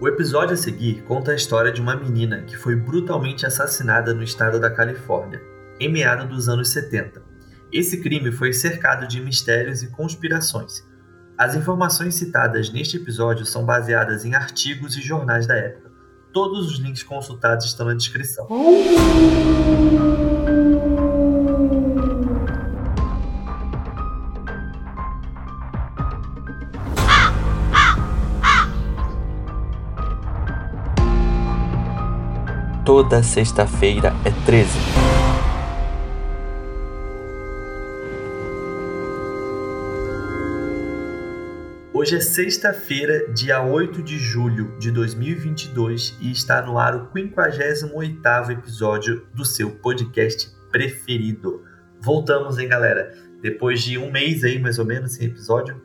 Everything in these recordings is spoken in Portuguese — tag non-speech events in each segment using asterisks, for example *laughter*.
O episódio a seguir conta a história de uma menina que foi brutalmente assassinada no estado da Califórnia, em meados dos anos 70. Esse crime foi cercado de mistérios e conspirações. As informações citadas neste episódio são baseadas em artigos e jornais da época. Todos os links consultados estão na descrição. Toda sexta-feira é 13. Hoje é sexta-feira, dia 8 de julho de 2022 e está no ar o 58º episódio do seu podcast preferido. Voltamos, hein, galera? Depois de um mês aí, mais ou menos, sem episódio.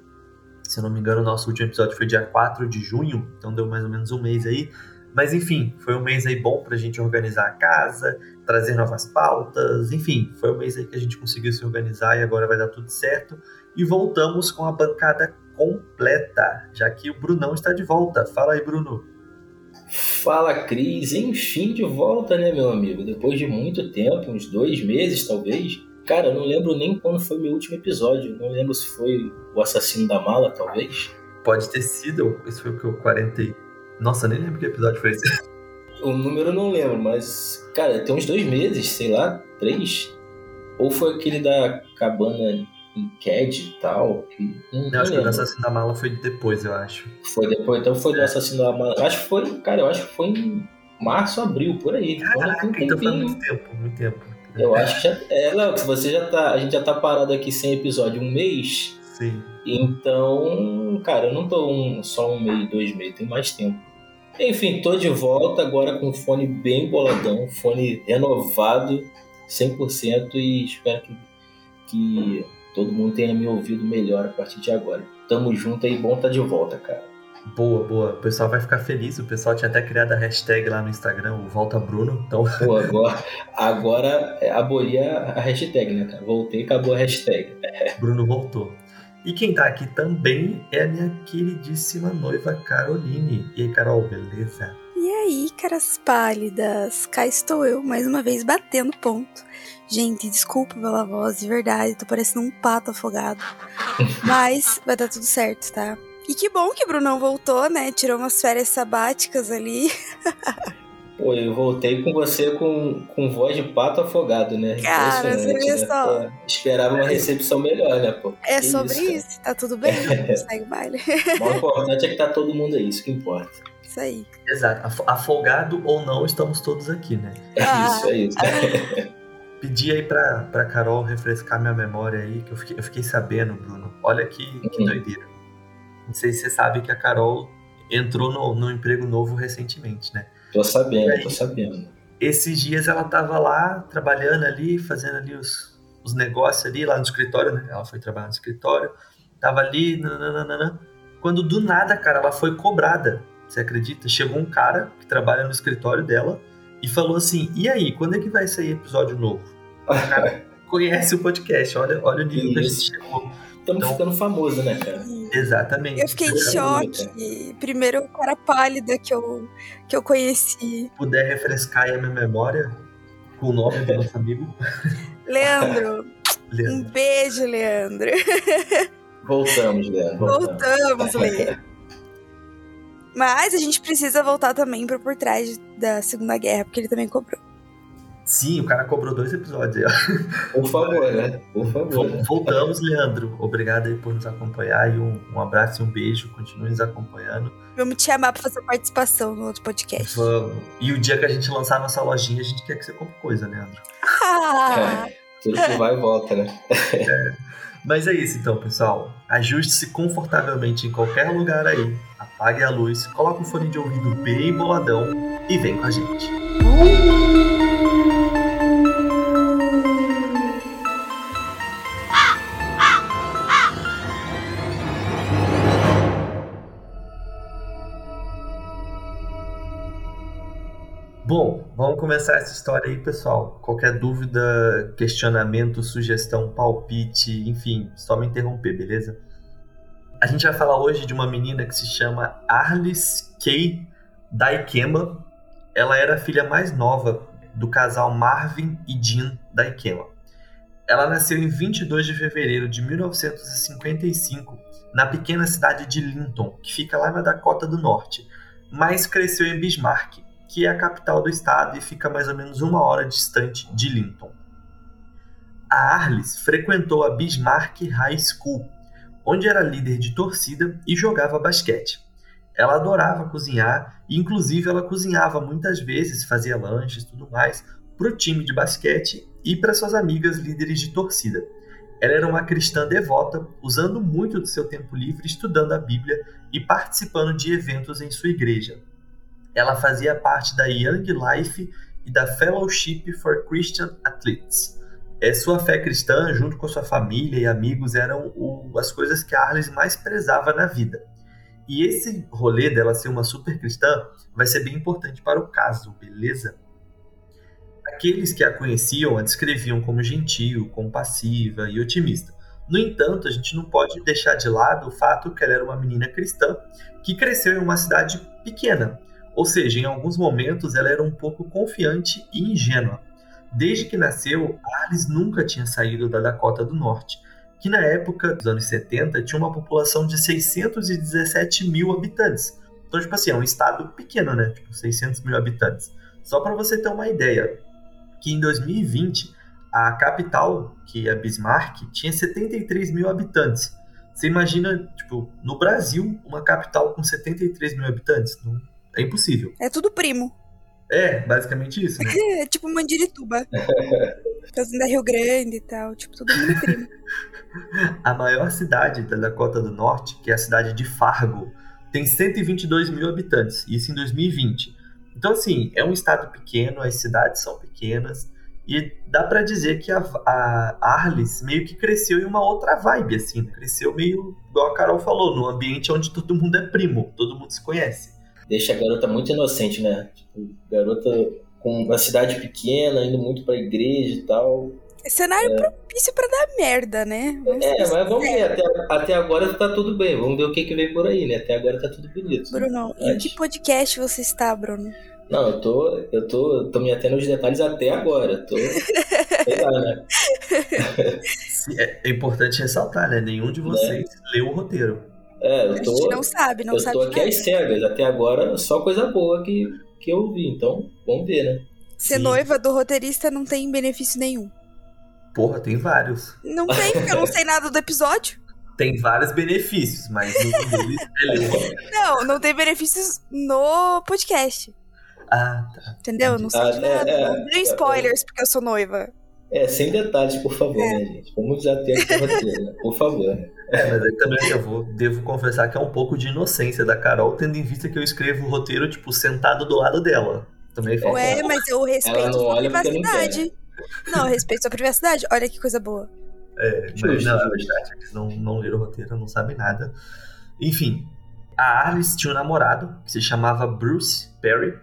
Se eu não me engano, o nosso último episódio foi dia 4 de junho, então deu mais ou menos um mês aí. Mas enfim, foi um mês aí bom pra gente organizar a casa, trazer novas pautas, enfim, foi um mês aí que a gente conseguiu se organizar e agora vai dar tudo certo. E voltamos com a bancada completa, já que o Brunão está de volta. Fala aí, Bruno. Fala, Cris. Enfim, de volta, né, meu amigo? Depois de muito tempo, uns dois meses talvez. Cara, eu não lembro nem quando foi meu último episódio. Não lembro se foi o assassino da mala, talvez. Pode ter sido, esse foi o que eu 40 nossa, nem lembro que episódio foi esse. *laughs* O número eu não lembro, mas, cara, tem uns dois meses, sei lá, três. Ou foi aquele da cabana em Cad e tal. Que, não, não acho que o do Assassino da Mala foi depois, eu acho. Foi depois, então foi do Assassino da Mala. Acho que foi, cara, eu acho que foi em março, abril, por aí. Caraca, um então foi muito tempo, muito tempo. Eu acho que já. É, Léo, se você já tá. A gente já tá parado aqui sem episódio um mês. Sim. Então, cara, eu não tô um, só um mês, dois meses, tem mais tempo. Enfim, tô de volta agora com fone bem boladão, fone renovado 100% e espero que, que todo mundo tenha me ouvido melhor a partir de agora. Tamo junto aí, bom tá de volta, cara. Boa, boa. O pessoal vai ficar feliz. O pessoal tinha até criado a hashtag lá no Instagram, o Volta Bruno. Então... *laughs* Pô, agora, agora aboli a hashtag, né, cara? Voltei e acabou a hashtag. Bruno voltou. E quem tá aqui também é a minha queridíssima noiva Caroline. E aí, Carol, beleza? E aí, caras pálidas? Cá estou eu, mais uma vez, batendo ponto. Gente, desculpa pela voz, de verdade, tô parecendo um pato afogado. *laughs* Mas vai dar tudo certo, tá? E que bom que o Brunão voltou, né? Tirou umas férias sabáticas ali. *laughs* Pô, eu voltei com você com, com voz de pato afogado, né? Cara, você viu né? só. Pô, esperava uma recepção melhor, né, pô? É que sobre isso, isso tá tudo bem, *laughs* segue o baile. O importante é que tá todo mundo aí, isso que importa. Isso aí. Exato. Afogado ou não, estamos todos aqui, né? É ah. isso, é isso. *laughs* Pedi aí pra, pra Carol refrescar minha memória aí, que eu fiquei, eu fiquei sabendo, Bruno. Olha que, que uhum. doideira. Não sei se você sabe que a Carol entrou no, no emprego novo recentemente, né? Tô sabendo, aí, tô sabendo. Esses dias ela tava lá, trabalhando ali, fazendo ali os, os negócios ali, lá no escritório, né? Ela foi trabalhar no escritório, tava ali, nananana. Quando do nada, cara, ela foi cobrada. Você acredita? Chegou um cara que trabalha no escritório dela e falou assim: E aí, quando é que vai sair episódio novo? O cara *laughs* conhece o podcast, olha, olha o nível Isso. que a gente chegou. Estamos então, ficando famoso, né, cara? Exatamente. Eu fiquei em choque. Primeiro o cara pálida que eu, que eu conheci. Puder refrescar aí a minha memória com o nome do nosso amigo. Leandro. *laughs* Leandro. Um beijo, Leandro. Voltamos, Leandro. Voltamos, Voltamos Leandro. *laughs* Mas a gente precisa voltar também para por trás da Segunda Guerra, porque ele também cobrou. Sim, o cara cobrou dois episódios aí, ó. Por favor, né? Por favor. Voltamos, Leandro. Obrigado aí por nos acompanhar e um, um abraço e um beijo. Continue nos acompanhando. Vamos te chamar pra fazer participação no outro podcast. Vamos. E o dia que a gente lançar a nossa lojinha, a gente quer que você compre coisa, Leandro. Ah. É, tudo que vai e volta, né? *laughs* É. Mas é isso então, pessoal. Ajuste-se confortavelmente em qualquer lugar aí. Apague a luz, coloque o fone de ouvido bem boladão e vem com a gente. Bom, vamos começar essa história aí, pessoal. Qualquer dúvida, questionamento, sugestão, palpite, enfim, só me interromper, beleza? A gente vai falar hoje de uma menina que se chama Arlis Kay Daikema, ela era a filha mais nova do casal Marvin e Jean Daikema. Ela nasceu em 22 de fevereiro de 1955 na pequena cidade de Linton, que fica lá na Dakota do Norte, mas cresceu em Bismarck, que é a capital do estado e fica mais ou menos uma hora distante de Linton. A Arlis frequentou a Bismarck High School, onde era líder de torcida e jogava basquete. Ela adorava cozinhar e, inclusive, ela cozinhava muitas vezes, fazia lanches e tudo mais para o time de basquete e para suas amigas líderes de torcida. Ela era uma cristã devota, usando muito do seu tempo livre estudando a Bíblia e participando de eventos em sua igreja. Ela fazia parte da Young Life e da Fellowship for Christian Athletes. É, sua fé cristã, junto com sua família e amigos, eram o, as coisas que a Arles mais prezava na vida. E esse rolê dela ser uma super cristã vai ser bem importante para o caso, beleza? Aqueles que a conheciam a descreviam como gentil, compassiva e otimista. No entanto, a gente não pode deixar de lado o fato que ela era uma menina cristã que cresceu em uma cidade pequena. Ou seja, em alguns momentos ela era um pouco confiante e ingênua. Desde que nasceu, Alice nunca tinha saído da Dakota do Norte, que na época dos anos 70 tinha uma população de 617 mil habitantes. Então, tipo assim, é um estado pequeno, né? Tipo, 600 mil habitantes. Só para você ter uma ideia, que em 2020 a capital, que é Bismarck, tinha 73 mil habitantes. Você imagina, tipo, no Brasil, uma capital com 73 mil habitantes? Não, é impossível. É tudo primo. É, basicamente isso, né? *laughs* É tipo Mandirituba. *laughs* Fazenda Rio Grande e tal, tipo, todo mundo primo. *laughs* a maior cidade da Dakota do Norte, que é a cidade de Fargo, tem 122 mil habitantes, isso em 2020. Então, assim, é um estado pequeno, as cidades são pequenas, e dá para dizer que a, a Arles meio que cresceu em uma outra vibe, assim, né? cresceu meio, igual a Carol falou, num ambiente onde todo mundo é primo, todo mundo se conhece deixa a garota muito inocente, né? Tipo, garota com uma cidade pequena, indo muito pra igreja e tal. É cenário é. propício pra dar merda, né? Vamos é, mas vamos ver. Até, até agora tá tudo bem. Vamos ver o que, que vem por aí, né? Até agora tá tudo bonito. Bruno, em que podcast você está, Bruno? Não, eu tô, eu tô, tô me atendo aos detalhes até agora. Tô, sei lá, né? *laughs* É, é importante ressaltar, né? Nenhum de vocês né? leu o roteiro. É, eu tô, a gente não sabe, não eu sabe. Eu tô aqui às cegas, até agora só coisa boa que, que eu vi, então vamos ver, né? Ser Sim. noiva do roteirista não tem benefício nenhum. Porra, tem vários. Não tem, porque eu não sei nada do episódio. *laughs* Tem vários benefícios, mas é *laughs* Não, não tem benefícios no podcast. Ah, tá. Entendeu? Não sei ah, nada. É, não tem é, spoilers é, porque eu sou noiva. É, sem detalhes, por favor, é. né, gente? Vamos já ter aqui roteiro, né? Por favor. É, mas aí também eu vou, devo confessar que é um pouco de inocência da Carol, tendo em vista que eu escrevo o roteiro, tipo, sentado do lado dela. Também falta. Ué, mas eu respeito sua privacidade. Não, não, eu respeito sua privacidade. Olha que coisa boa. É, mas não, é verdade, eles não, não leram o roteiro, não sabem nada. Enfim, a Alice tinha um namorado que se chamava Bruce Perry,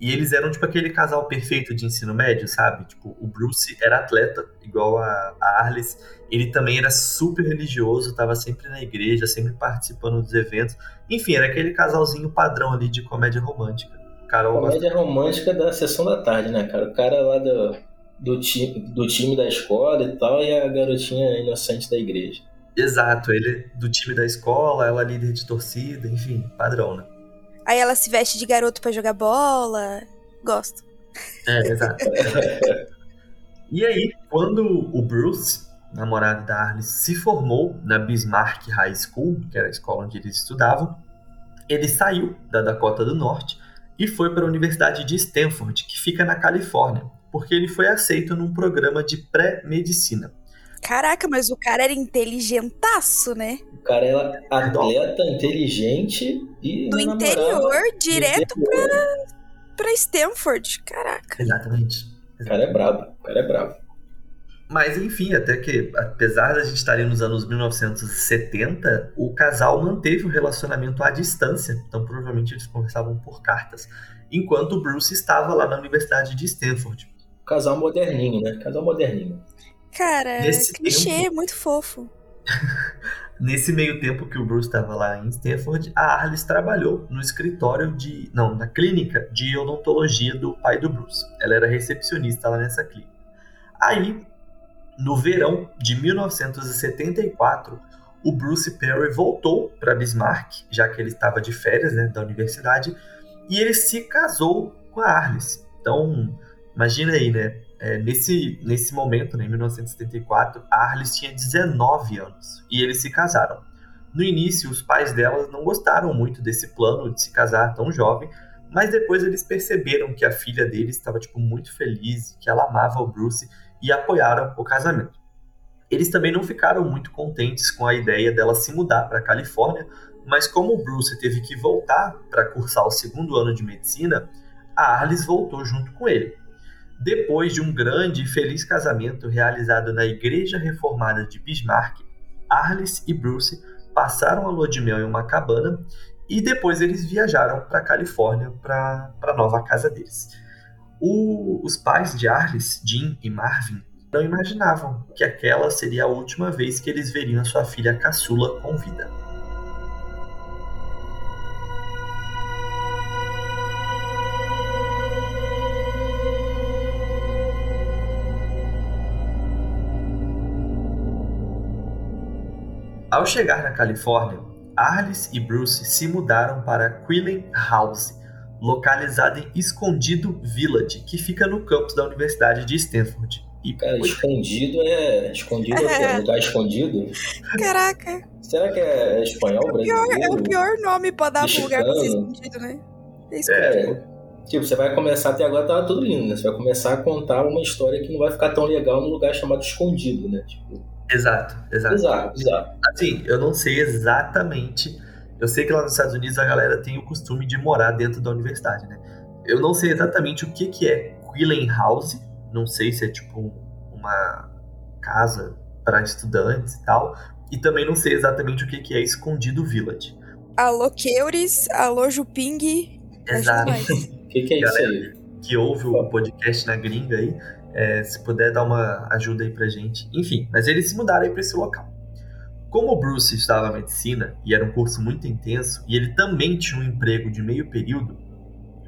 e eles eram tipo aquele casal perfeito de ensino médio, sabe? Tipo, o Bruce era atleta, igual a, a Arles. Ele também era super religioso, tava sempre na igreja, sempre participando dos eventos. Enfim, era aquele casalzinho padrão ali de comédia romântica. Carol comédia gosta... romântica da sessão da tarde, né, cara? O cara lá do, do, time, do time da escola e tal, e a garotinha inocente da igreja. Exato, ele do time da escola, ela líder de torcida, enfim, padrão, né? Aí ela se veste de garoto para jogar bola. Gosto. É, exato. *laughs* e aí, quando o Bruce, namorado da Arlie, se formou na Bismarck High School, que era a escola onde eles estudavam, ele saiu da Dakota do Norte e foi para a Universidade de Stanford, que fica na Califórnia, porque ele foi aceito num programa de pré-medicina. Caraca, mas o cara era inteligentaço, né? O cara era atleta, inteligente e. Do interior, direto interior. Pra, pra Stanford. Caraca. Exatamente. O cara é brabo. O cara é brabo. Mas enfim, até que, apesar de a gente estar nos anos 1970, o casal manteve o relacionamento à distância. Então, provavelmente, eles conversavam por cartas. Enquanto o Bruce estava lá na Universidade de Stanford. Casal moderninho, né? Casal moderninho. Cara, Nesse clichê, tempo... muito fofo. *laughs* Nesse meio tempo que o Bruce estava lá em Stanford, a Arlis trabalhou no escritório de. Não, na clínica de odontologia do pai do Bruce. Ela era recepcionista lá nessa clínica. Aí, no verão de 1974, o Bruce Perry voltou para Bismarck, já que ele estava de férias né, da universidade, e ele se casou com a Arlis. Então, imagina aí, né? É, nesse, nesse momento, né, em 1974, a Arlis tinha 19 anos e eles se casaram. No início, os pais dela não gostaram muito desse plano de se casar tão jovem, mas depois eles perceberam que a filha deles estava tipo muito feliz, que ela amava o Bruce e apoiaram o casamento. Eles também não ficaram muito contentes com a ideia dela se mudar para a Califórnia, mas como o Bruce teve que voltar para cursar o segundo ano de medicina, a Arlis voltou junto com ele. Depois de um grande e feliz casamento realizado na Igreja Reformada de Bismarck, Arlis e Bruce passaram a lua de mel em uma cabana e depois eles viajaram para a Califórnia para a nova casa deles. O, os pais de Arlis, Jim e Marvin, não imaginavam que aquela seria a última vez que eles veriam sua filha caçula com vida. Ao chegar na Califórnia, Arlis e Bruce se mudaram para Quillen House, localizada em Escondido Village, que fica no campus da Universidade de Stanford. E, cara, escondido é. Escondido é, é lugar escondido? Caraca. Será que é espanhol é pior, É o pior nome pra dar pro lugar pra ser escondido, né? É escondido. É, tipo, você vai começar, até agora tava tudo lindo, né? Você vai começar a contar uma história que não vai ficar tão legal num lugar chamado escondido, né? Tipo, Exato, exato. Exato, exato. Assim, eu não sei exatamente. Eu sei que lá nos Estados Unidos a galera tem o costume de morar dentro da universidade, né? Eu não sei exatamente o que, que é Quillen House. Não sei se é tipo uma casa para estudantes e tal. E também não sei exatamente o que, que é Escondido Village. Alô, Keuris. Alô, Juping. Exato. O *laughs* que, que é isso aí? Que ouve o podcast na gringa aí é, se puder dar uma ajuda aí pra gente. Enfim, mas eles se mudaram aí pra esse local. Como o Bruce estava na medicina e era um curso muito intenso, e ele também tinha um emprego de meio período,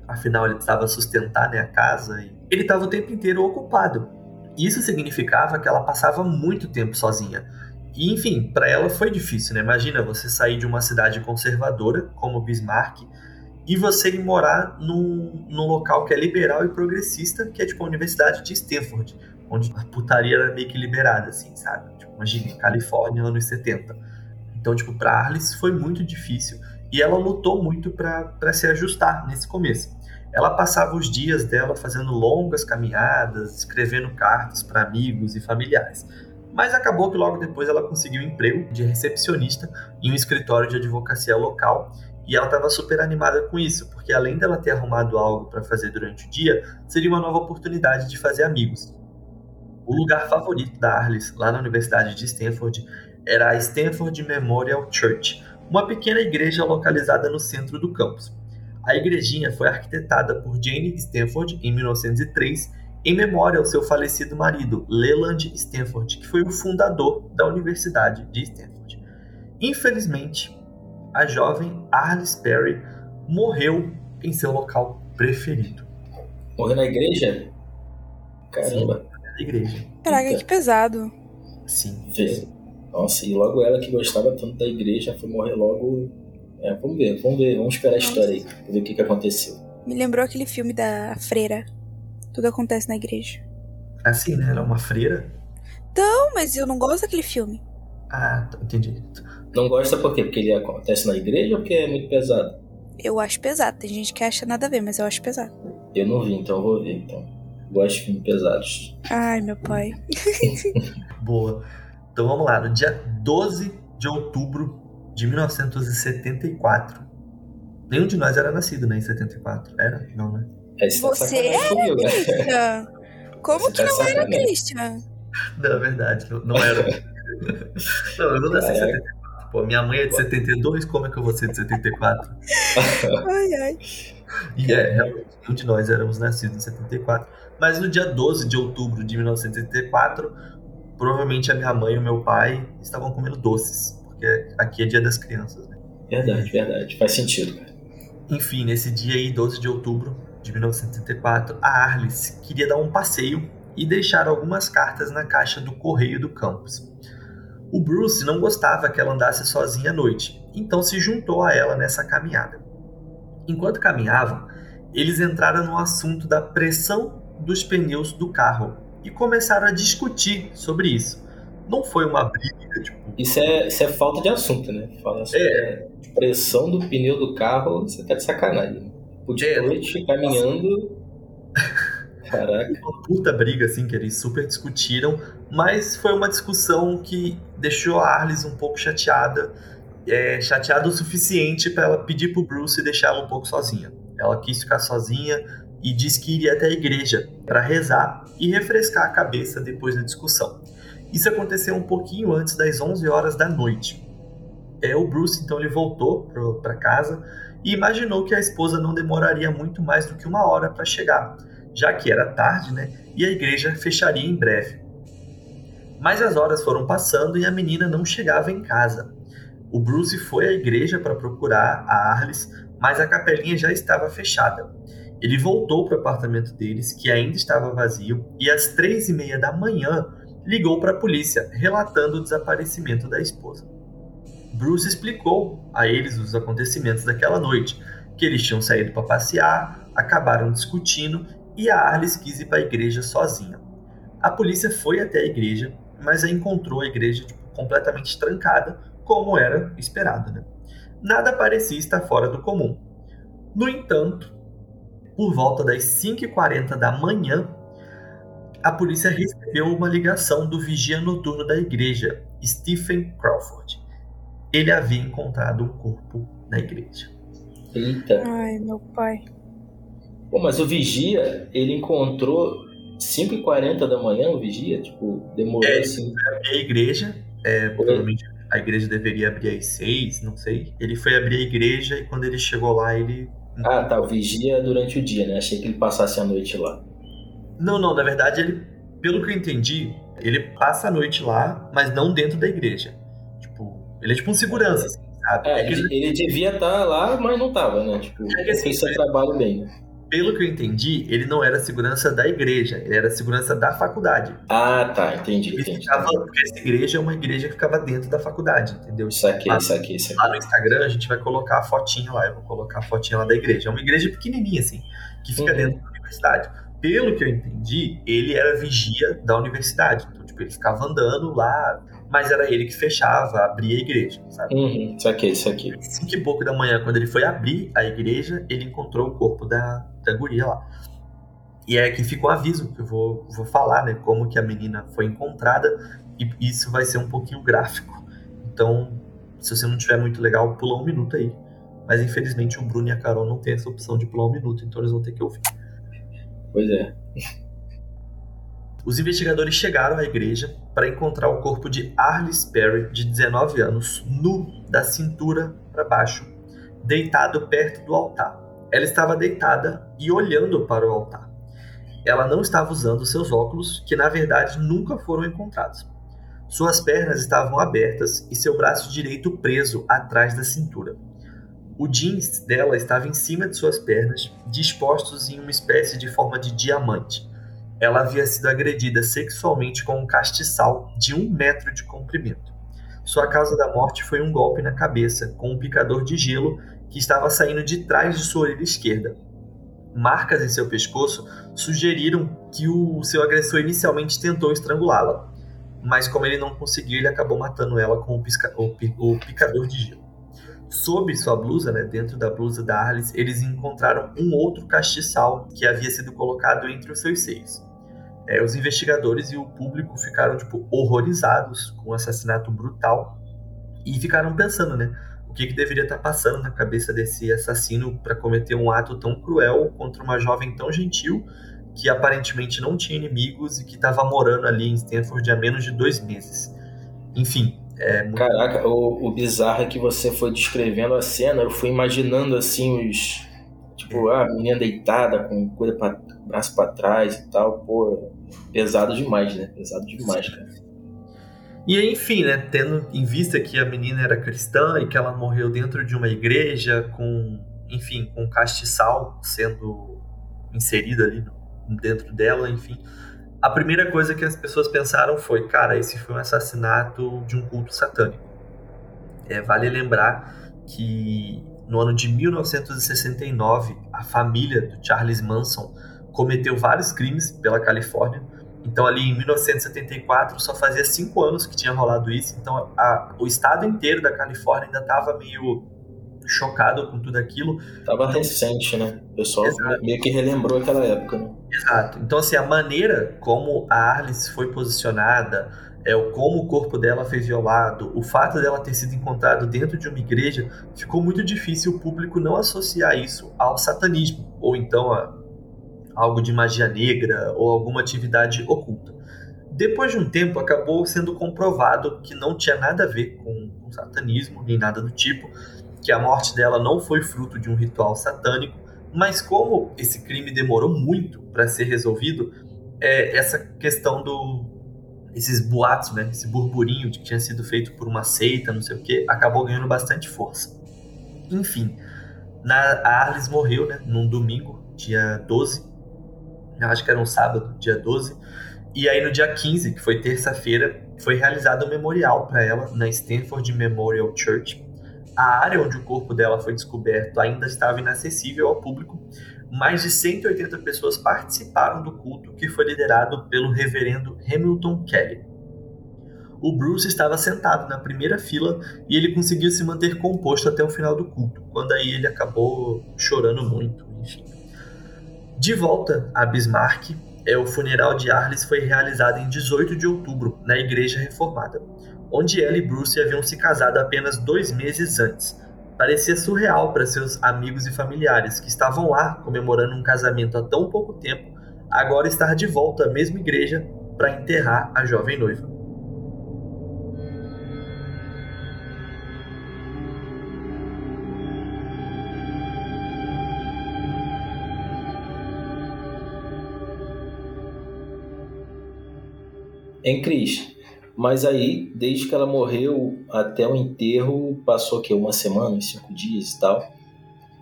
afinal ele precisava sustentar né, a casa, e ele estava o tempo inteiro ocupado. Isso significava que ela passava muito tempo sozinha. E enfim, para ela foi difícil, né? Imagina você sair de uma cidade conservadora como Bismarck e você ir morar num, num local que é liberal e progressista, que é tipo a Universidade de Stanford, onde a putaria era meio que liberada, assim, sabe? Tipo, imagina, Califórnia, anos 70. Então, tipo, pra Arlis foi muito difícil e ela lutou muito para se ajustar nesse começo. Ela passava os dias dela fazendo longas caminhadas, escrevendo cartas para amigos e familiares. Mas acabou que logo depois ela conseguiu um emprego de recepcionista em um escritório de advocacia local e ela estava super animada com isso, porque além dela ter arrumado algo para fazer durante o dia, seria uma nova oportunidade de fazer amigos. O lugar favorito da Arlis, lá na Universidade de Stanford, era a Stanford Memorial Church, uma pequena igreja localizada no centro do campus. A igrejinha foi arquitetada por Jane Stanford em 1903 em memória ao seu falecido marido, Leland Stanford, que foi o fundador da Universidade de Stanford. Infelizmente, a jovem Arlis Perry morreu em seu local preferido. Morreu na igreja? Caramba. Sim, na igreja. Caraca, que pesado. Sim. Nossa, e logo ela que gostava tanto da igreja foi morrer logo. É, vamos ver, vamos ver, vamos esperar a história aí, pra ver o que, que aconteceu. Me lembrou aquele filme da freira. Tudo acontece na igreja. Assim, né? Ela é uma freira? Então, mas eu não gosto daquele filme. Ah, entendi. Não gosta por quê? Porque ele acontece na igreja ou porque é muito pesado? Eu acho pesado. Tem gente que acha nada a ver, mas eu acho pesado. Eu não vi, então eu vou ver. Então. Gosto de filmes pesados. Ai, meu pai. *laughs* Boa. Então vamos lá. No dia 12 de outubro de 1974. Nenhum de nós era nascido, né? Em 74. Era? Não, né? É, você era, comigo, né? Como você que tá não era, Christian? Não, é verdade. Não, não era. *laughs* não, eu não nasci em 74. Pô, minha mãe é de 72, como é que eu vou ser de 74? *laughs* ai, ai. E é, realmente, um de nós éramos nascidos em 74. Mas no dia 12 de outubro de 1974, provavelmente a minha mãe e o meu pai estavam comendo doces. Porque aqui é dia das crianças, né? Verdade, verdade. Faz sentido, cara. Enfim, nesse dia aí, 12 de outubro de 1974, a Arliss queria dar um passeio e deixar algumas cartas na caixa do correio do campus. O Bruce não gostava que ela andasse sozinha à noite, então se juntou a ela nessa caminhada. Enquanto caminhavam, eles entraram no assunto da pressão dos pneus do carro e começaram a discutir sobre isso. Não foi uma briga, tipo. Isso é, isso é falta de assunto, né? Fala sobre É. pressão do pneu do carro, você tá de sacanagem. O de É. noite, caminhando. Caraca. uma puta briga, assim, que eles super discutiram, mas foi uma discussão que deixou a Arliss um pouco chateada, é, chateada o suficiente para ela pedir pro Bruce deixar ela um pouco sozinha. Ela quis ficar sozinha e disse que iria até a igreja para rezar e refrescar a cabeça depois da discussão. Isso aconteceu um pouquinho antes das 11 horas da noite. É, o Bruce então ele voltou para casa e imaginou que a esposa não demoraria muito mais do que uma hora para chegar, já que era tarde, né? E a igreja fecharia em breve. Mas as horas foram passando e a menina não chegava em casa. O Bruce foi à igreja para procurar a Arliss, mas a capelinha já estava fechada. Ele voltou para o apartamento deles, que ainda estava vazio, e às três e meia da manhã ligou para a polícia, relatando o desaparecimento da esposa. Bruce explicou a eles os acontecimentos daquela noite, que eles tinham saído para passear, acabaram discutindo e a Arliss quis ir para a igreja sozinha. A polícia foi até a igreja, mas a encontrou a igreja tipo, completamente trancada, como era esperado. Né? Nada parecia estar fora do comum. No entanto, por volta das 5h40 da manhã, a polícia recebeu uma ligação do vigia noturno da igreja, Stephen Crawford. Ele havia encontrado um corpo na igreja. Eita. Ai, meu pai. Pô, mas o vigia, ele encontrou 5h40 da manhã, o vigia? Tipo, demorou É. assim. abrir a igreja, é, provavelmente a igreja deveria abrir às seis, não sei. Ele foi abrir a igreja e quando ele chegou lá, ele. Ah, tá, o vigia durante o dia, né? Achei que ele passasse a noite lá. Não, não, na verdade, ele, pelo que eu entendi, ele passa a noite lá, mas não dentro da igreja. Tipo, ele é tipo um segurança, assim, sabe? É, É ele, ele devia estar lá, mas não tava, né? Tipo, É que assim, fez seu trabalho bem. Pelo que eu entendi, ele não era segurança da igreja, ele era segurança da faculdade. Ah, tá, entendi, Ele entendi. ficava, porque essa igreja é uma igreja que ficava dentro da faculdade, entendeu? Saquei, Ah, saquei, saquei. Lá no Instagram a gente vai colocar a fotinha lá, eu vou colocar a fotinha lá da igreja. É uma igreja pequenininha, assim, que fica Uhum. dentro da universidade. Pelo que eu entendi, ele era vigia da universidade. Então, tipo, ele ficava andando lá, mas era ele que fechava, abria a igreja, sabe? Uhum, saquei, saquei. Cinco e pouco da manhã, quando ele foi abrir a igreja, ele encontrou o corpo da, da guria lá. E é aqui fica um aviso que eu vou, vou falar, né? Como que a menina foi encontrada. E isso vai ser um pouquinho gráfico. Então, se você não tiver muito legal, pula um minuto aí. Mas infelizmente o Bruno e a Carol não tem essa opção de pular um minuto, então eles vão ter que ouvir. Pois é. Os investigadores chegaram à igreja para encontrar o corpo de Arliss Perry, de 19 anos, nu da cintura para baixo, deitado perto do altar. Ela estava deitada e olhando para o altar. Ela não estava usando seus óculos, que na verdade nunca foram encontrados. Suas pernas estavam abertas e seu braço direito preso atrás da cintura. O jeans dela estava em cima de suas pernas, dispostos em uma espécie de forma de diamante ela havia sido agredida sexualmente com um castiçal de um metro de comprimento. Sua causa da morte foi um golpe na cabeça com um picador de gelo que estava saindo de trás de sua orelha esquerda. Marcas em seu pescoço sugeriram que o seu agressor inicialmente tentou estrangulá-la, mas como ele não conseguiu, ele acabou matando ela com o, pisca- o pi- o picador de gelo. Sob sua blusa, né, dentro da blusa da Arliss, eles encontraram um outro castiçal que havia sido colocado entre os seus seios. É, os investigadores e o público ficaram tipo horrorizados com o assassinato brutal e ficaram pensando, né, o que, que deveria estar passando na cabeça desse assassino para cometer um ato tão cruel contra uma jovem tão gentil que aparentemente não tinha inimigos e que estava morando ali em Stanford há menos de dois meses. Enfim, é muito Caraca, o, o bizarro é que você foi descrevendo a cena, eu fui imaginando assim os. Tipo, ah, a menina deitada com pra, braço pra trás e tal, pô. Pesado demais, né? Pesado demais, cara. E enfim, né, tendo em vista que a menina era cristã e que ela morreu dentro de uma igreja com, enfim, com castiçal sendo inserida ali dentro dela, enfim, a primeira coisa que as pessoas pensaram foi, cara, esse foi um assassinato de um culto satânico. É, vale lembrar que no ano de 1969, a família do Charles Manson cometeu vários crimes pela Califórnia. Então, ali em 1974, só fazia cinco anos que tinha rolado isso. Então, a, o estado inteiro da Califórnia ainda estava meio chocado com tudo aquilo. Tava então, recente, né? O pessoal Exato. meio que relembrou aquela época, né? Exato. Então, assim, a maneira como a Arliss foi posicionada, é, como o corpo dela foi violado, o fato dela ter sido encontrado dentro de uma igreja, ficou muito difícil o público não associar isso ao satanismo, ou então a algo de magia negra ou alguma atividade oculta. Depois de um tempo, acabou sendo comprovado que não tinha nada a ver com, satanismo, nem nada do tipo, que a morte dela não foi fruto de um ritual satânico, mas como esse crime demorou muito para ser resolvido, é, essa questão do esses boatos, né, esse burburinho de que tinha sido feito por uma seita, não sei o que, acabou ganhando bastante força. Enfim, na, a Arles morreu, né, num domingo, dia 12, eu acho que era um sábado, dia 12, e aí no dia 15, que foi terça-feira, foi realizado um memorial para ela na Stanford Memorial Church. A área onde o corpo dela foi descoberto ainda estava inacessível ao público. Mais de 180 pessoas participaram do culto que foi liderado pelo reverendo Hamilton Kelly. O Bruce estava sentado na primeira fila e ele conseguiu se manter composto até o final do culto, quando aí ele acabou chorando muito, enfim. De volta a Bismarck, é, o funeral de Arles foi realizado em 18 de outubro, na Igreja Reformada, onde ela e Bruce haviam se casado apenas dois meses antes. Parecia surreal para seus amigos e familiares, que estavam lá comemorando um casamento há tão pouco tempo, agora estar de volta à mesma igreja para enterrar a jovem noiva. Em Cris. Mas aí, desde que ela morreu até o enterro, passou que uma semana, cinco dias e tal.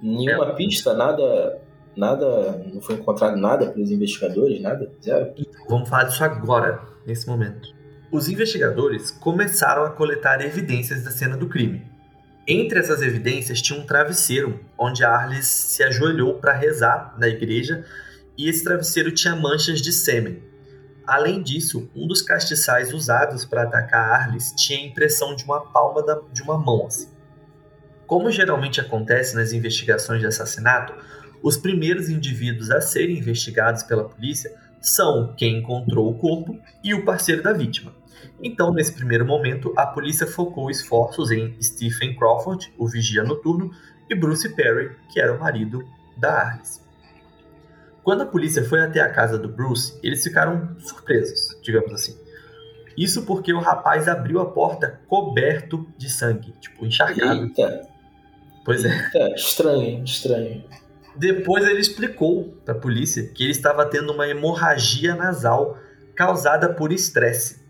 Nenhuma é. pista, nada, nada, não foi encontrado nada pelos investigadores, nada, zero. Vamos falar disso agora, nesse momento. Os investigadores começaram a coletar evidências da cena do crime. Entre essas evidências tinha um travesseiro onde Arles se ajoelhou para rezar na igreja e esse travesseiro tinha manchas de sêmen, Além disso, um dos castiçais usados para atacar Arles tinha a impressão de uma palma da, de uma mão. Assim. Como geralmente acontece nas investigações de assassinato, os primeiros indivíduos a serem investigados pela polícia são quem encontrou o corpo e o parceiro da vítima. Então, nesse primeiro momento, a polícia focou esforços em Stephen Crawford, o vigia noturno, e Bruce Perry, que era o marido da Arles. Quando a polícia foi até a casa do Bruce, eles ficaram surpresos, digamos assim. Isso porque o rapaz abriu a porta coberto de sangue, tipo, encharcado. Eita. Pois é. Eita, estranho, estranho. Depois ele explicou para a polícia que ele estava tendo uma hemorragia nasal causada por estresse.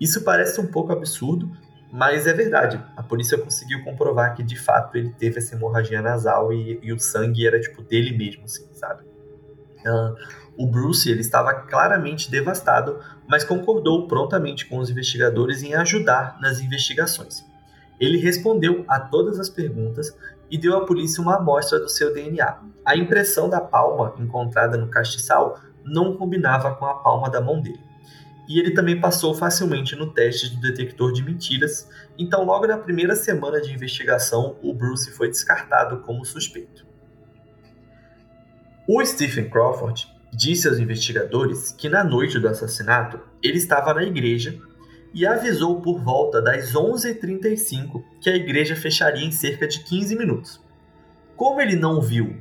Isso parece um pouco absurdo, mas é verdade. A polícia conseguiu comprovar que de fato ele teve essa hemorragia nasal e, e o sangue era tipo dele mesmo, assim, sabe? Uh, o Bruce ele estava claramente devastado, mas concordou prontamente com os investigadores em ajudar nas investigações. Ele respondeu a todas as perguntas e deu à polícia uma amostra do seu DNA. A impressão da palma encontrada no castiçal não combinava com a palma da mão dele. E ele também passou facilmente no teste do detector de mentiras, então, logo na primeira semana de investigação, o Bruce foi descartado como suspeito. O Stephen Crawford disse aos investigadores que na noite do assassinato ele estava na igreja e avisou por volta das 11h35 que a igreja fecharia em cerca de 15 minutos. Como ele não viu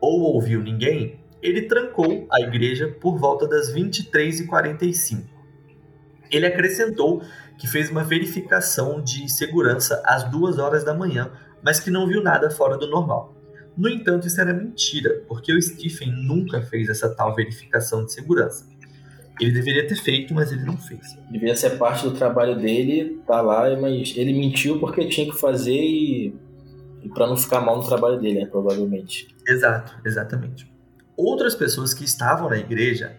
ou ouviu ninguém, ele trancou a igreja por volta das 23h45. Ele acrescentou que fez uma verificação de segurança às 2 horas da manhã, mas que não viu nada fora do normal. No entanto, isso era mentira, porque o Stephen nunca fez essa tal verificação de segurança. Ele deveria ter feito, mas ele não fez. Devia ser parte do trabalho dele, tá lá, mas ele mentiu porque tinha que fazer e, e para não ficar mal no trabalho dele, né, provavelmente. Exato, exatamente. Outras pessoas que estavam na igreja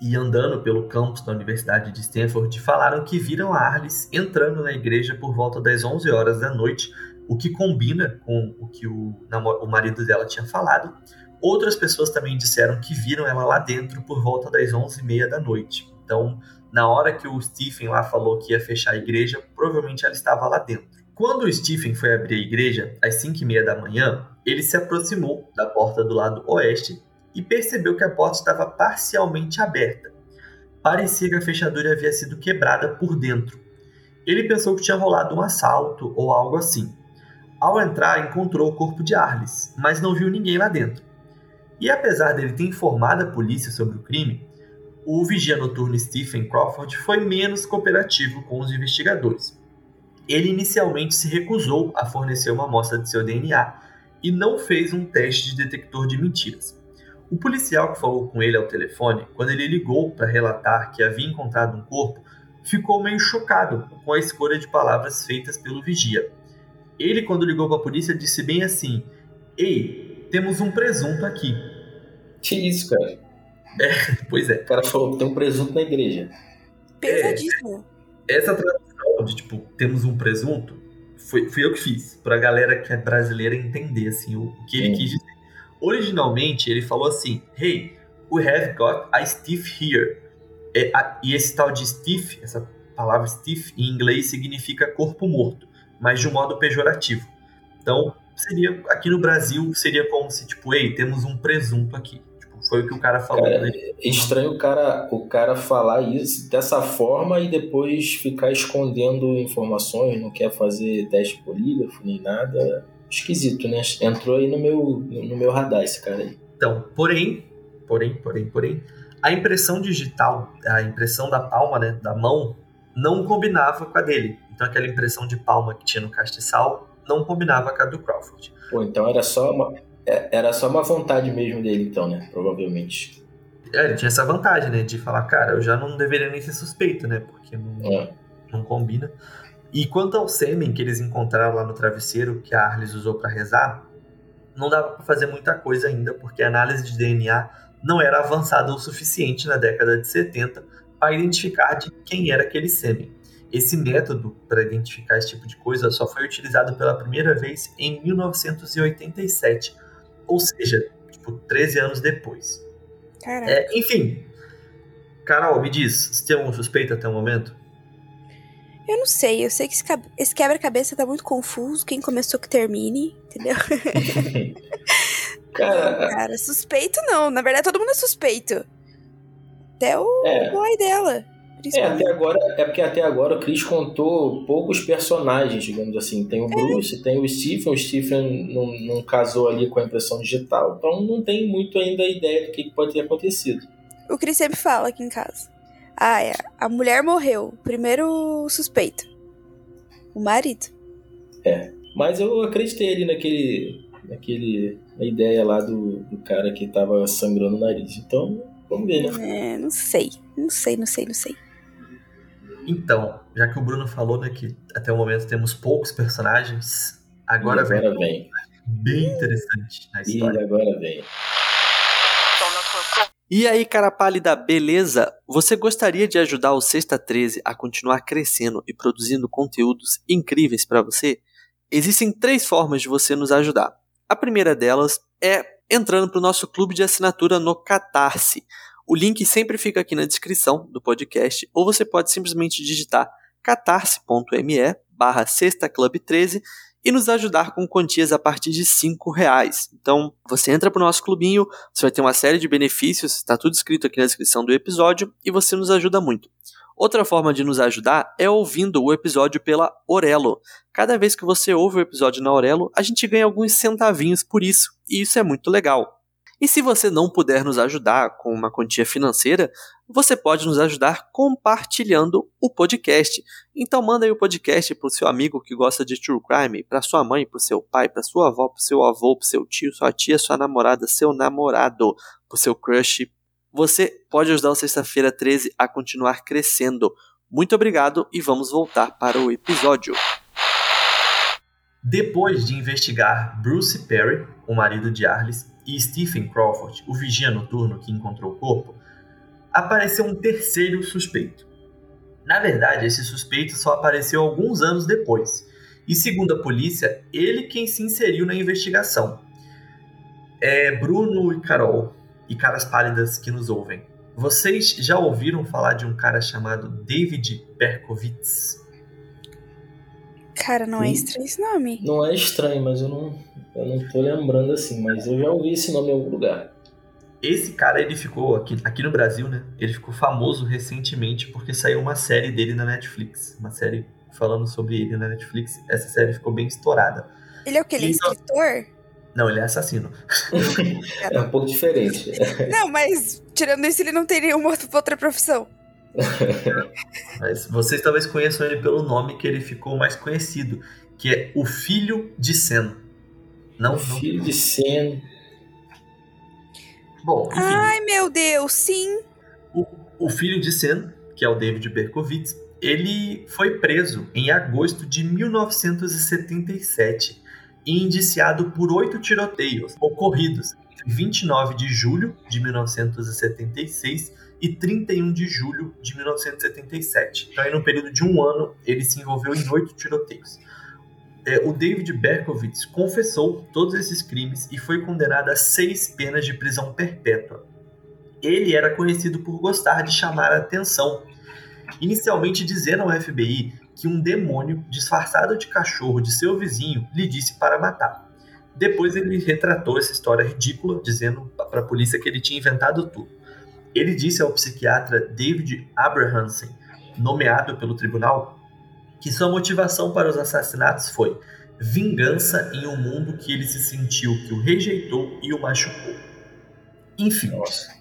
e andando pelo campus da Universidade de Stanford falaram que viram a Arlis entrando na igreja por volta das 11 horas da noite, o que combina com o que o, o marido dela tinha falado. Outras pessoas também disseram que viram ela lá dentro por volta das 11h30 da noite. Então, na hora que o Stephen lá falou que ia fechar a igreja, provavelmente ela estava lá dentro. Quando o Stephen foi abrir a igreja, às 5h30 da manhã, ele se aproximou da porta do lado oeste e percebeu que a porta estava parcialmente aberta. Parecia que a fechadura havia sido quebrada por dentro. Ele pensou que tinha rolado um assalto ou algo assim. Ao entrar, encontrou o corpo de Arles, mas não viu ninguém lá dentro. E apesar dele ter informado a polícia sobre o crime, o vigia noturno Stephen Crawford foi menos cooperativo com os investigadores. Ele inicialmente se recusou a fornecer uma amostra de seu DNA e não fez um teste de detector de mentiras. O policial que falou com ele ao telefone, quando ele ligou para relatar que havia encontrado um corpo, ficou meio chocado com a escolha de palavras feitas pelo vigia. Ele, quando ligou para a polícia, disse bem assim: Ei, temos um presunto aqui. Que isso, cara? É, *laughs* pois é. O cara falou: tem um presunto na igreja. Pesadíssimo. É, essa tradução de tipo, temos um presunto, foi, fui eu que fiz, pra galera que é brasileira entender assim, o, o que ele Sim. quis dizer. Originalmente, ele falou assim: Hey, we have got a stiff here. É, a- e esse tal de stiff, essa palavra stiff em inglês significa corpo morto, mas de um modo pejorativo. Então, seria aqui no Brasil seria como se tipo, ei, temos um presunto aqui. Tipo, foi o que o cara falou. Cara, né? É estranho o cara, o cara falar isso dessa forma e depois ficar escondendo informações, não quer fazer teste polígrafo nem nada. Esquisito, né? Entrou aí no meu, no meu radar esse cara aí. Então, porém, porém, porém, porém, a impressão digital, a impressão da palma, né, da mão, não combinava com a dele. Então, aquela impressão de palma que tinha no castiçal não combinava com a do Crawford. Pô, então era só uma, é- era só uma vontade mesmo dele, então, né? Provavelmente. É, ele tinha essa vantagem, né, de falar, cara, eu já não deveria nem ser suspeito, né, porque não, É. não combina. E quanto ao sêmen que eles encontraram lá no travesseiro que a Arles usou para rezar, não dava para fazer muita coisa ainda, porque a análise de DNA não era avançada o suficiente na década de 70 para identificar de quem era aquele sêmen. Esse método para identificar esse tipo de coisa só foi utilizado pela primeira vez em 1987, ou seja, tipo 13 anos depois. É, enfim, Carol, me diz, você tem algum suspeito até o momento? Eu não sei, eu sei que esse quebra-cabeça tá muito confuso. Quem começou que termine, entendeu? *laughs* Cara, Cara, suspeito não. Na verdade, todo mundo é suspeito. Até o É. boy dela. É, até agora, é porque até agora o Chris contou poucos personagens, digamos assim. Tem o Bruce, tem o Stephen. O Stephen não, não casou ali com a impressão digital, então não tem muito ainda a ideia do que pode ter acontecido. O Chris sempre fala aqui em casa. Ah, é. A mulher morreu. Primeiro suspeito. O marido. Mas eu acreditei ali naquele, naquele, na ideia lá do, do cara que tava sangrando o nariz. Então, vamos ver, né? É, não sei. Não sei, não sei, não sei. Então, já que o Bruno falou né, que até o momento temos poucos personagens, agora E vem agora vem. bem interessante na E história. agora vem. E aí, cara pálida, beleza? Você gostaria de ajudar o Sexta 13 a continuar crescendo e produzindo conteúdos incríveis para você? Existem três formas de você nos ajudar. A primeira delas é entrando para o nosso clube de assinatura no Catarse. O link sempre fica aqui na descrição do podcast, ou você pode simplesmente digitar catarse.me barra Sexta Club 13 e nos ajudar com quantias a partir de R$ reais. Então, você entra para o nosso clubinho, você vai ter uma série de benefícios, está tudo escrito aqui na descrição do episódio e você nos ajuda muito. Outra forma de nos ajudar é ouvindo o episódio pela Orelo. Cada vez que você ouve o episódio na Orelo, a gente ganha alguns centavinhos por isso, e isso é muito legal. E se você não puder nos ajudar com uma quantia financeira, você pode nos ajudar compartilhando o podcast. Então manda aí o podcast para o seu amigo que gosta de true crime, para sua mãe, para o seu pai, para sua avó, para o seu avô, para o seu tio, sua tia, sua namorada, seu namorado, para o seu crush. você pode ajudar o Sexta-feira 13 a continuar crescendo. Muito obrigado e vamos voltar para o episódio. Depois de investigar Bruce Perry, o marido de Arliss, e Stephen Crawford, o vigia noturno que encontrou o corpo, apareceu um terceiro suspeito. Na verdade, esse suspeito só apareceu alguns anos depois, e segundo a polícia, ele quem se inseriu na investigação. É Bruno e Carol, e caras pálidas que nos ouvem. Vocês já ouviram falar de um cara chamado David Berkowitz? Cara, não é estranho esse nome. Não é estranho, mas eu não, eu não tô lembrando assim, mas eu já ouvi esse nome em algum lugar. Esse cara, ele ficou aqui, aqui no Brasil, né? Ele ficou famoso recentemente porque saiu uma série dele na Netflix. Uma série falando sobre ele na Netflix. Essa série ficou bem estourada. Ele é o que? Ele é Então- escritor? Não, ele é assassino. É um pouco diferente. Não, mas tirando isso, ele não tem nenhuma outra- outra profissão. *laughs* Mas vocês talvez conheçam ele pelo nome que ele ficou mais conhecido, que é o Filho de Sen. Não, não. Filho de Sen. Bom, enfim. Ai, meu Deus, sim. O, o filho de Sen, que é o David Berkowitz, ele foi preso em agosto de 1977 e indiciado por oito tiroteios ocorridos entre 29 de julho de 1976 e 31 de julho de 1977. Então, aí, no período de um ano, ele se envolveu em oito tiroteios. É, o David Berkowitz confessou todos esses crimes e foi condenado a seis penas de prisão perpétua ele era conhecido por gostar de chamar a atenção. Inicialmente dizendo ao FBI que um demônio disfarçado de cachorro de seu vizinho lhe disse para matar. Depois ele retratou essa história ridícula, dizendo para a polícia que ele tinha inventado tudo. Ele disse ao psiquiatra David Abrahamson, nomeado pelo tribunal, que sua motivação para os assassinatos foi vingança em um mundo que ele se sentiu que o rejeitou e o machucou. Enfim, Nossa.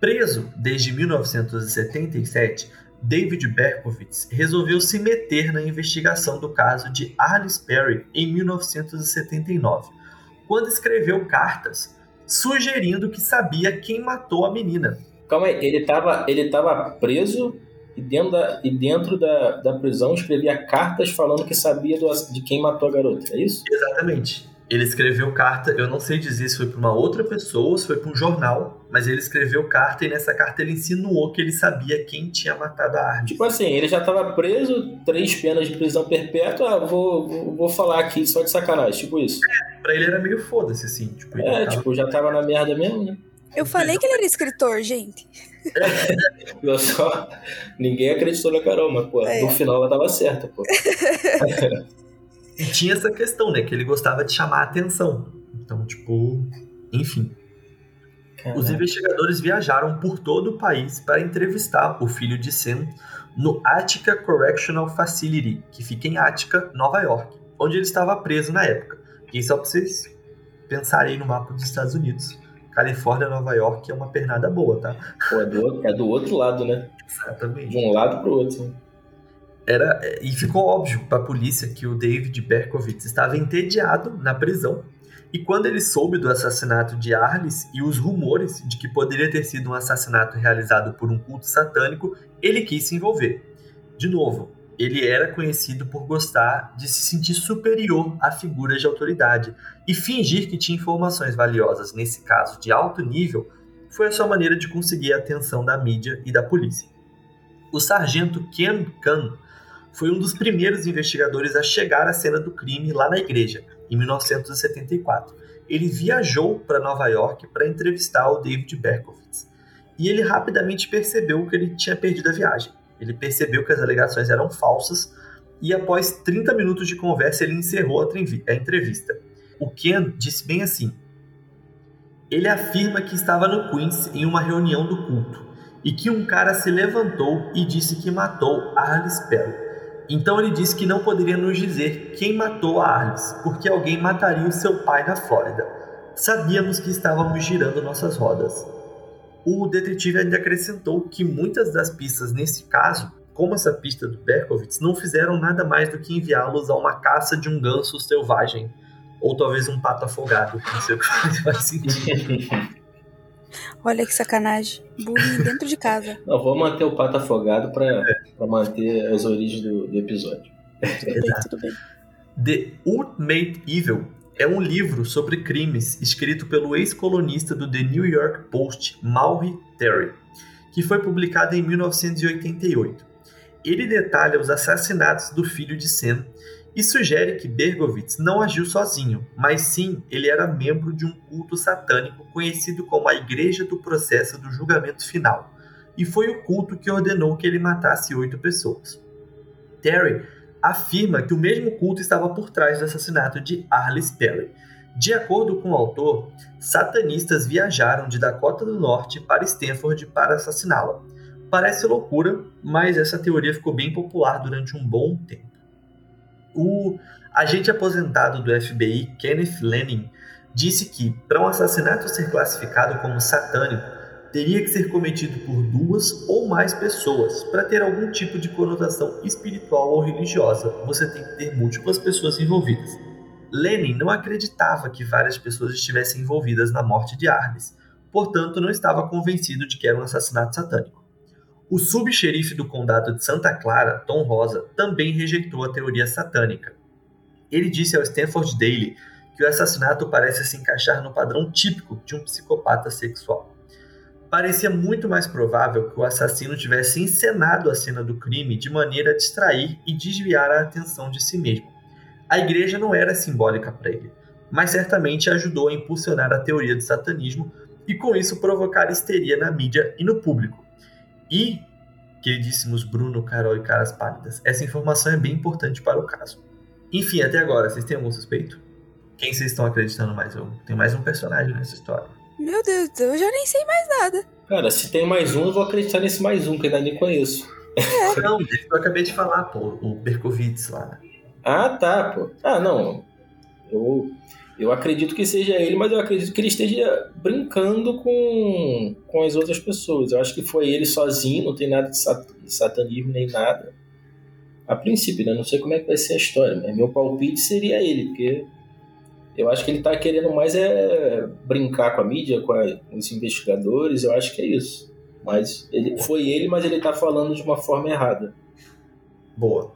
Preso desde 1977, David Berkowitz resolveu se meter na investigação do caso de Arliss Perry em 1979, quando escreveu cartas sugerindo que sabia quem matou a menina. Calma aí, ele tava, ele tava preso e dentro, da, e dentro da, da prisão escrevia cartas falando que sabia do, de quem matou a garota, é isso? Exatamente. Ele escreveu carta, eu não sei dizer se foi para uma outra pessoa ou se foi para um jornal, mas ele escreveu carta e nessa carta ele insinuou que ele sabia quem tinha matado a Arliss. Tipo assim, ele já tava preso, três penas de prisão perpétua, ah, vou, vou, vou falar aqui só de sacanagem, tipo isso. Pra ele era meio foda-se, assim. Tipo, É, tava- tipo, já tava na merda mesmo, né? Eu falei que ele era escritor, gente. *laughs* Eu só. Ninguém acreditou na Carol, mas, pô, É. no final ela tava certa, pô. *laughs* E tinha essa questão, né? Que ele gostava de chamar a atenção. Então, tipo, enfim. Os Caraca. investigadores viajaram por todo o país para entrevistar o filho de Sam no Attica Correctional Facility, que fica em Attica, Nova York, onde ele estava preso na época. E só para vocês pensarem no mapa dos Estados Unidos. Califórnia, Nova York é uma pernada boa, tá? Pô, é do, é do outro lado, né? Exatamente. De um lado pro outro. Era, e ficou óbvio para a polícia que o David Berkowitz estava entediado na prisão. E quando ele soube do assassinato de Arliss e os rumores de que poderia ter sido um assassinato realizado por um culto satânico, ele quis se envolver. De novo, ele era conhecido por gostar de se sentir superior a figuras de autoridade e fingir que tinha informações valiosas nesse caso de alto nível foi a sua maneira de conseguir a atenção da mídia e da polícia. O sargento Ken Kahn foi um dos primeiros investigadores a chegar à cena do crime lá na igreja, em 1974. Ele viajou para Nova York para entrevistar o David Berkowitz. E ele rapidamente percebeu que ele tinha perdido a viagem. Ele percebeu que as alegações eram falsas e após 30 minutos de conversa ele encerrou a trevi- a entrevista. O Ken disse bem assim: Ele afirma que estava no Queens em uma reunião do culto e que um cara se levantou e disse que matou Arliss Perry. Então ele disse que não poderia nos dizer quem matou a Arliss, porque alguém mataria o seu pai na Flórida. Sabíamos que estávamos girando nossas rodas. O detetive ainda acrescentou que muitas das pistas nesse caso, como essa pista do Berkowitz, não fizeram nada mais do que enviá-los a uma caça de um ganso selvagem, ou talvez um pato afogado, não sei o que *laughs* faz sentido. Olha que sacanagem. Bullying dentro de casa. *laughs* Não, vou manter o pato afogado pra, pra manter as origens do, do episódio. Tudo bem, tudo bem. The Ultimate Evil é um livro sobre crimes escrito pelo ex-colunista do The New York Post, Maury Terry, que foi publicado em 1988. Ele detalha os assassinatos do filho de Sam e sugere que Bergovitz não agiu sozinho, mas sim ele era membro de um culto satânico conhecido como a Igreja do Processo do Julgamento Final, e foi o culto que ordenou que ele matasse oito pessoas. Terry afirma que o mesmo culto estava por trás do assassinato de Arliss Perry. De acordo com o autor, satanistas viajaram de Dakota do Norte para Stanford para assassiná-la. Parece loucura, mas essa teoria ficou bem popular durante um bom tempo. O agente aposentado do FBI, Kenneth Lennon, disse que, para um assassinato ser classificado como satânico, teria que ser cometido por duas ou mais pessoas. Para ter algum tipo de conotação espiritual ou religiosa, você tem que ter múltiplas pessoas envolvidas. Lenin não acreditava que várias pessoas estivessem envolvidas na morte de Arles, portanto, não estava convencido de que era um assassinato satânico. O subxerife do condado de Santa Clara, Tom Rosa, também rejeitou a teoria satânica. Ele disse ao Stanford Daily que o assassinato parece se encaixar no padrão típico de um psicopata sexual. Parecia muito mais provável que o assassino tivesse encenado a cena do crime de maneira a distrair e desviar a atenção de si mesmo. A igreja não era simbólica para ele, mas certamente ajudou a impulsionar a teoria do satanismo e com isso provocar histeria na mídia e no público. E, queridíssimos Bruno, Carol e Caras Pálidas, essa informação é bem importante para o caso. Enfim, até agora, vocês têm algum suspeito? Quem vocês estão acreditando mais? Tem mais um personagem nessa história. Meu Deus, eu já nem sei mais nada. Cara, se tem mais um, eu vou acreditar nesse mais um, que ainda nem conheço. Não, desse que eu acabei de falar, pô, o Berkovitz lá. Ah, tá, pô. Ah, não. Eu, eu acredito que seja ele, mas eu acredito que ele esteja brincando com, com as outras pessoas. Eu acho que foi ele sozinho, não tem nada de, sat de satanismo nem nada. A princípio, né? Não sei como é que vai ser a história, mas meu palpite seria ele, porque eu acho que ele tá querendo mais é brincar com a mídia, com, a, com os investigadores, eu acho que é isso. Mas ele foi ele, mas ele tá falando de uma forma errada. Boa.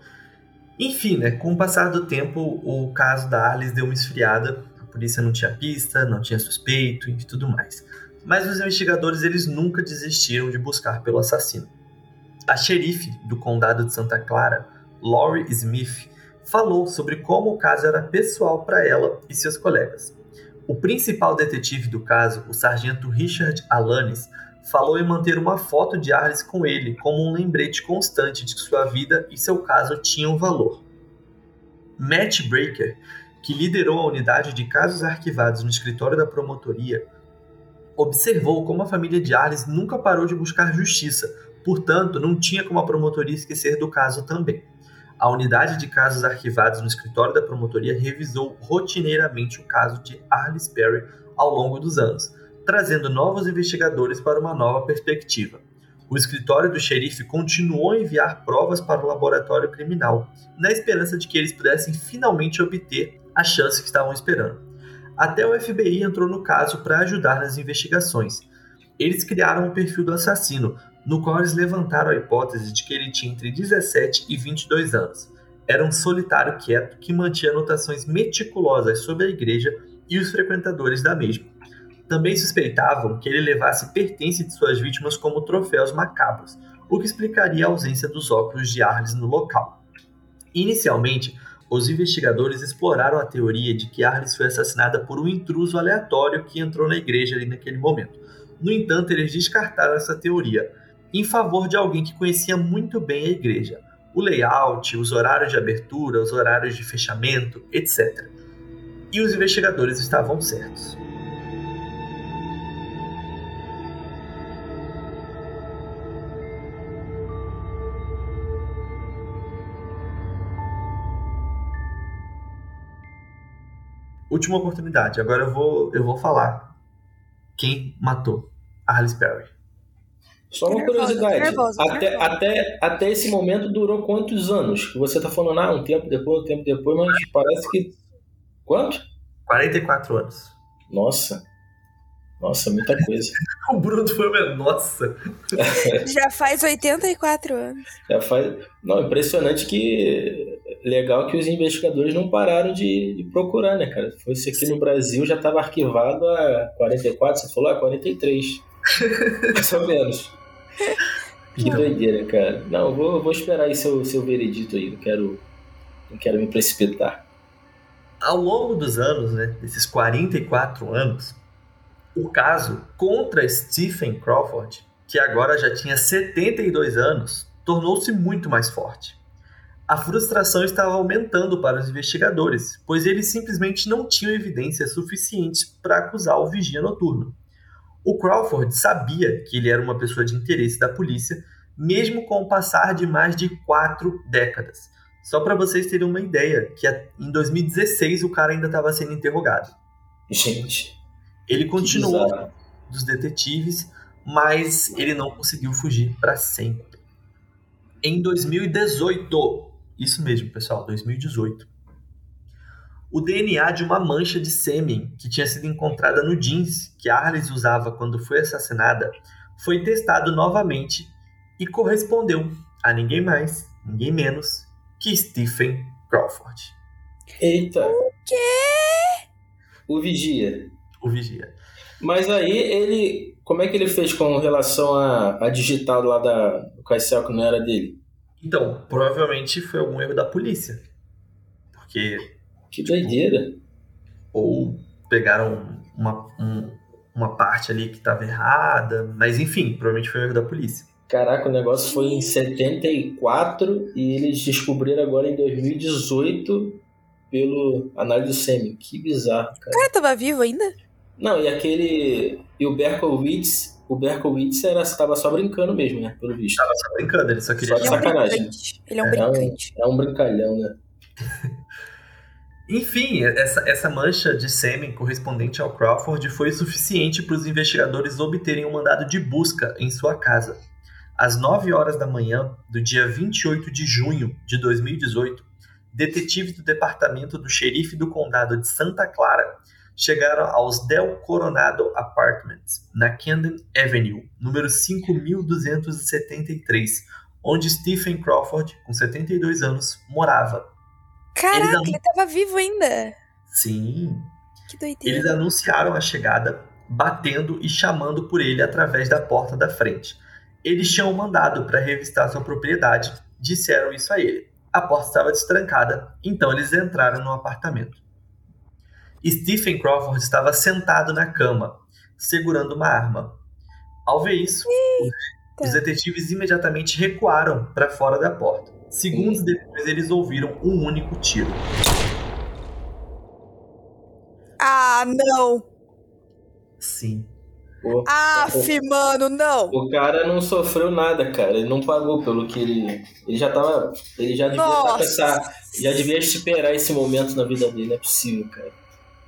Enfim, né, com o passar do tempo, o caso da Arles deu uma esfriada. A polícia não tinha pista, não tinha suspeito e tudo mais. Mas os investigadores eles nunca desistiram de buscar pelo assassino. A xerife do condado de Santa Clara, Laurie Smith, falou sobre como o caso era pessoal para ela e seus colegas. O principal detetive do caso, o sargento Richard Alanis, falou em manter uma foto de Arles com ele como um lembrete constante de que sua vida e seu caso tinham valor. Matt Breaker, que liderou a unidade de casos arquivados no escritório da promotoria, observou como a família de Arles nunca parou de buscar justiça, portanto, não tinha como a promotoria esquecer do caso também. A unidade de casos arquivados no escritório da promotoria revisou rotineiramente o caso de Arliss Perry ao longo dos anos, trazendo novos investigadores para uma nova perspectiva. O escritório do xerife continuou a enviar provas para o laboratório criminal, na esperança de que eles pudessem finalmente obter a chance que estavam esperando. Até o FBI entrou no caso para ajudar nas investigações. Eles criaram o perfil do assassino, no qual eles levantaram a hipótese de que ele tinha entre 17 e 22 anos. Era um solitário quieto que mantinha anotações meticulosas sobre a igreja e os frequentadores da mesma. Também suspeitavam que ele levasse pertences de suas vítimas como troféus macabros, o que explicaria a ausência dos óculos de Arles no local. Inicialmente, os investigadores exploraram a teoria de que Arles foi assassinada por um intruso aleatório que entrou na igreja ali naquele momento. No entanto, eles descartaram essa teoria, em favor de alguém que conhecia muito bem a igreja, o layout, os horários de abertura, os horários de fechamento, etc. E os investigadores estavam certos. Última oportunidade. Agora eu vou, eu vou falar quem matou Alice Perry. Só uma curiosidade. Nervosa, até, até, até esse momento durou quantos anos? Você está falando, ah, um tempo depois, um tempo depois, mas parece que. Quanto? 44 anos. Nossa. Nossa, muita coisa. *laughs* o Bruno foi nossa. *laughs* Já faz 84 anos. Já faz. Não, impressionante que legal que os investigadores não pararam de, de procurar, né, cara? Se fosse aqui Sim. no Brasil já estava arquivado a 44, você falou a 43. *laughs* Mais ou menos. Que doideira, cara. Não, vou, vou esperar aí seu, seu veredito aí. Não quero, não quero me precipitar. Ao longo dos anos, né, desses 44 anos, o caso contra Stephen Crawford, que agora já tinha 72 anos, tornou-se muito mais forte. A frustração estava aumentando para os investigadores, pois eles simplesmente não tinham evidências suficientes para acusar o vigia noturno. O Crawford sabia que ele era uma pessoa de interesse da polícia, mesmo com o passar de mais de quatro décadas. Só para vocês terem uma ideia, que em 2016 o cara ainda estava sendo interrogado. Gente. Ele continuou dos detetives, mas ele não conseguiu fugir para sempre. Em 2018, isso mesmo, pessoal, 2018, o DNA de uma mancha de sêmen que tinha sido encontrada no jeans que Arles usava quando foi assassinada foi testado novamente e correspondeu a ninguém mais, ninguém menos que Stephen Crawford. Eita! O quê? O Vigia o vigia. Mas aí ele. Como é que ele fez com relação a, a digital lá da, do Caicel que não era dele? Então, provavelmente foi algum erro da polícia. Porque. Que doideira. Ou pegaram uma, um, uma parte ali que estava errada. Mas enfim, provavelmente foi um erro da polícia. Caraca, o negócio foi em 74 e eles descobriram agora em 2018 pelo análise do sêmen. Que bizarro, cara. O cara tava vivo ainda? Não, e aquele. E o Berkowitz. O Berkowitz era, tava só brincando mesmo, né? Pelo visto. Tava só brincando, ele só queria. Só de sacanagem. Ele é um é, brincante. É um, é um brincalhão, né? Enfim, essa, essa mancha de sêmen correspondente ao Crawford foi suficiente para os investigadores obterem um mandado de busca em sua casa. Às 9 horas da manhã do dia 28 de junho de 2018, detetives do departamento do xerife do condado de Santa Clara chegaram aos Del Coronado Apartments, na Camden Avenue, número 5273, onde Stephen Crawford, com 72 anos, morava. Caraca, Eles ele estava vivo ainda. Sim. Que doideira. Eles anunciaram a chegada, batendo e chamando por ele através da porta da frente. Eles tinham mandado para revistar sua propriedade, disseram isso a ele. A porta estava destrancada, então eles entraram no apartamento. Stephen Crawford estava sentado na cama, segurando uma arma. Ao ver isso, Eita. os detetives imediatamente recuaram para fora da porta. Segundos depois, eles ouviram um único tiro. Ah, não! Sim. Pô, Aff, o, mano, não! O cara não sofreu nada, cara. Ele não pagou pelo que ele. Ele já tava. Ele já devia tá pensar. Já devia esperar esse momento na vida dele. Não é possível, cara.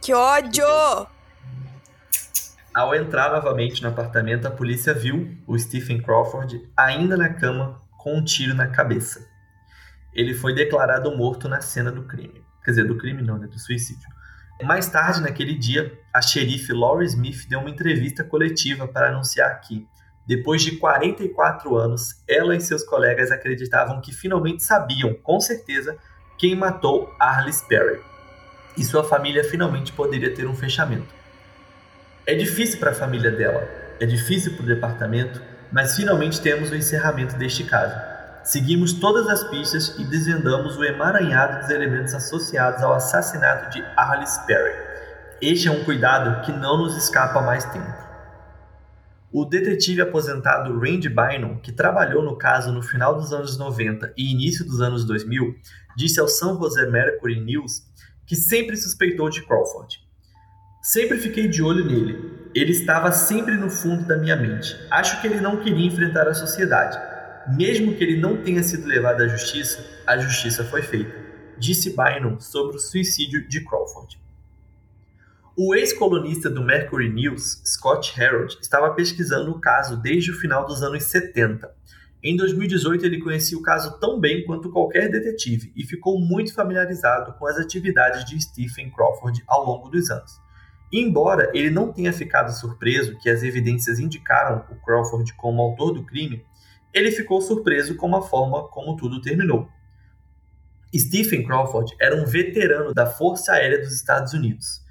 Que ódio! Ao entrar novamente no apartamento, a polícia viu o Stephen Crawford ainda na cama com um tiro na cabeça. Ele foi declarado morto na cena do crime. Quer dizer, do crime não, né? Do suicídio. Mais tarde, naquele dia, a xerife Laurie Smith deu uma entrevista coletiva para anunciar que, depois de 44 anos, ela e seus colegas acreditavam que finalmente sabiam, com certeza, quem matou Arliss Perry e sua família finalmente poderia ter um fechamento. É difícil para a família dela, é difícil para o departamento, mas finalmente temos o encerramento deste caso. Seguimos todas as pistas e desvendamos o emaranhado dos elementos associados ao assassinato de Arliss Perry. Este é um cuidado que não nos escapa mais tempo. O detetive aposentado Randy Bynum, que trabalhou no caso no final dos anos 90 e início dos anos 2000, disse ao San Jose Mercury News que sempre suspeitou de Crawford. Sempre fiquei de olho nele. Ele estava sempre no fundo da minha mente. Acho que ele não queria enfrentar a sociedade. Mesmo que ele não tenha sido levado à justiça, a justiça foi feita, disse Bynum sobre o suicídio de Crawford. O ex-colunista do Mercury News, Scott Harold, estava pesquisando o caso desde o final dos anos 70 em 2018, ele conhecia o caso tão bem quanto qualquer detetive e ficou muito familiarizado com as atividades de Stephen Crawford ao longo dos anos. Embora ele não tenha ficado surpreso que as evidências indicaram o Crawford como autor do crime, ele ficou surpreso com a forma como tudo terminou. Stephen Crawford era um veterano da Força Aérea dos Estados Unidos.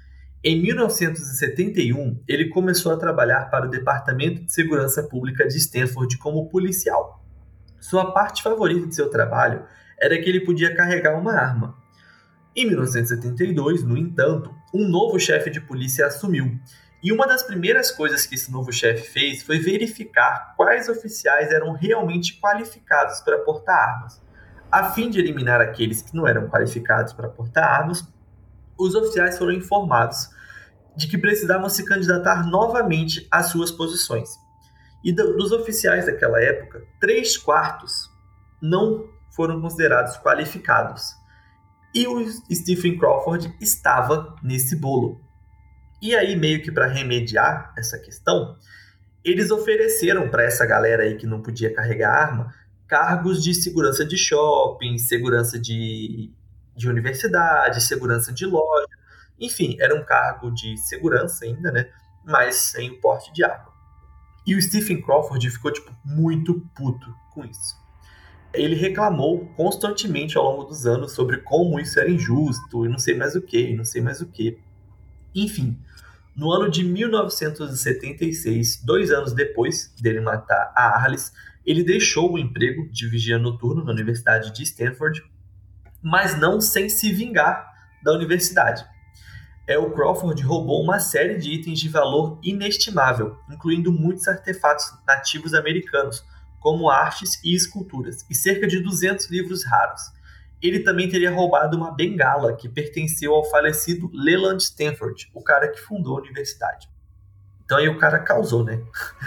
Em 1971, ele começou a trabalhar para o Departamento de Segurança Pública de Stanford como policial. Sua parte favorita de seu trabalho era que ele podia carregar uma arma. Em 1972, no entanto, um novo chefe de polícia assumiu, e uma das primeiras coisas que esse novo chefe fez foi verificar quais oficiais eram realmente qualificados para portar armas. A fim de eliminar aqueles que não eram qualificados para portar armas, os oficiais foram informados de que precisavam se candidatar novamente às suas posições. E dos oficiais daquela época, três quartos não foram considerados qualificados. E o Stephen Crawford estava nesse bolo. E aí, meio que para remediar essa questão, eles ofereceram para essa galera aí que não podia carregar arma cargos de segurança de shopping, segurança de, de universidade, segurança de loja. Enfim, era um cargo de segurança ainda, né? Mas sem o porte de arma. E o Stephen Crawford ficou, tipo, muito puto com isso ele reclamou constantemente ao longo dos anos sobre como isso era injusto e não sei mais o que, não sei mais o que. Enfim, no ano de 1976, dois anos depois dele matar a Arles, ele deixou o emprego de vigia noturno na Universidade de Stanford, mas não sem se vingar da universidade. É, o Crawford roubou uma série de itens de valor inestimável, incluindo muitos artefatos nativos americanos, como artes e esculturas, e cerca de 200 livros raros. Ele também teria roubado uma bengala que pertenceu ao falecido Leland Stanford, o cara que fundou a universidade. Então aí o cara causou, né?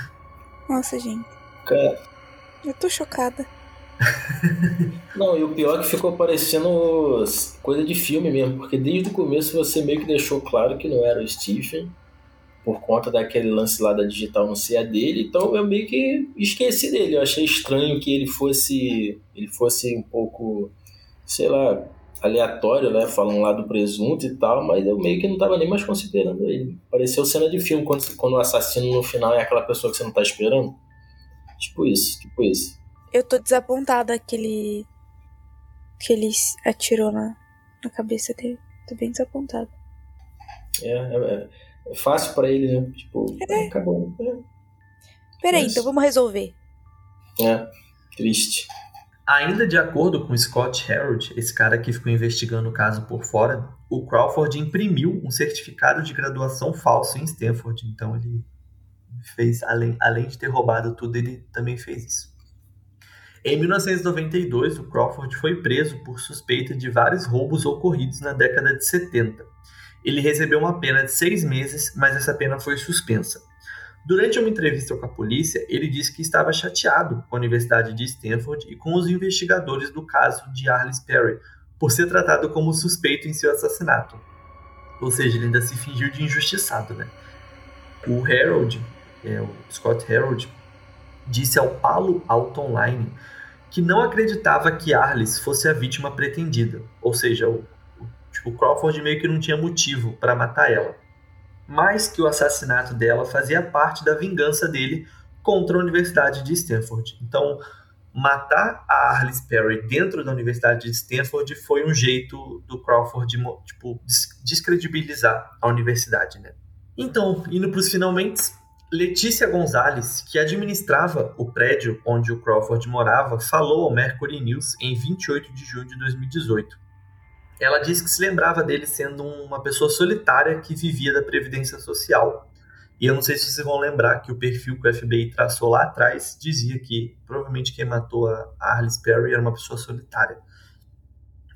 *laughs* Nossa, gente. Cara. Eu tô chocada. *laughs* Não, e o pior é que ficou parecendo coisa de filme mesmo, porque desde o começo você meio que deixou claro que não era o Stephen, por conta daquele lance lá da digital não ser a dele, então eu meio que esqueci dele. Eu achei estranho que ele fosse ele fosse um pouco, sei lá, aleatório, né, falando lá do presunto e tal, mas eu meio que não tava nem mais considerando ele. Pareceu cena de filme quando, quando o assassino no final é aquela pessoa que você não tá esperando. Tipo isso, tipo isso. Eu tô desapontada que ele que ele atirou na, na cabeça dele. Tô bem desapontada. É, é, é é fácil para ele, né? Tipo, é. acabou. É. Peraí, Mas... então vamos resolver. É, triste. Ainda de acordo com Scott Harold, esse cara que ficou investigando o caso por fora, o Crawford imprimiu um certificado de graduação falso em Stanford. Então ele fez, além, além de ter roubado tudo, ele também fez isso. Em 1992, o Crawford foi preso por suspeita de vários roubos ocorridos na década de 70 ele recebeu uma pena de seis meses, mas essa pena foi suspensa. Durante uma entrevista com a polícia, ele disse que estava chateado com a Universidade de Stanford e com os investigadores do caso de Arliss Perry, por ser tratado como suspeito em seu assassinato. Ou seja, ele ainda se fingiu de injustiçado, né? O Harold, é, o Scott Harold, disse ao Palo Alto Online que não acreditava que Arliss fosse a vítima pretendida, ou seja, o Tipo, o Crawford meio que não tinha motivo para matar ela. Mas que o assassinato dela fazia parte da vingança dele contra a Universidade de Stanford. Então, matar a Arliss Perry dentro da Universidade de Stanford foi um jeito do Crawford tipo, descredibilizar a universidade, né? Então, indo para os finalmente, Letícia Gonzalez, que administrava o prédio onde o Crawford morava, falou ao Mercury News em 28 de junho de 2018 ela disse que se lembrava dele sendo uma pessoa solitária que vivia da previdência social. E eu não sei se vocês vão lembrar que o perfil que o FBI traçou lá atrás dizia que provavelmente quem matou a Arliss Perry era uma pessoa solitária.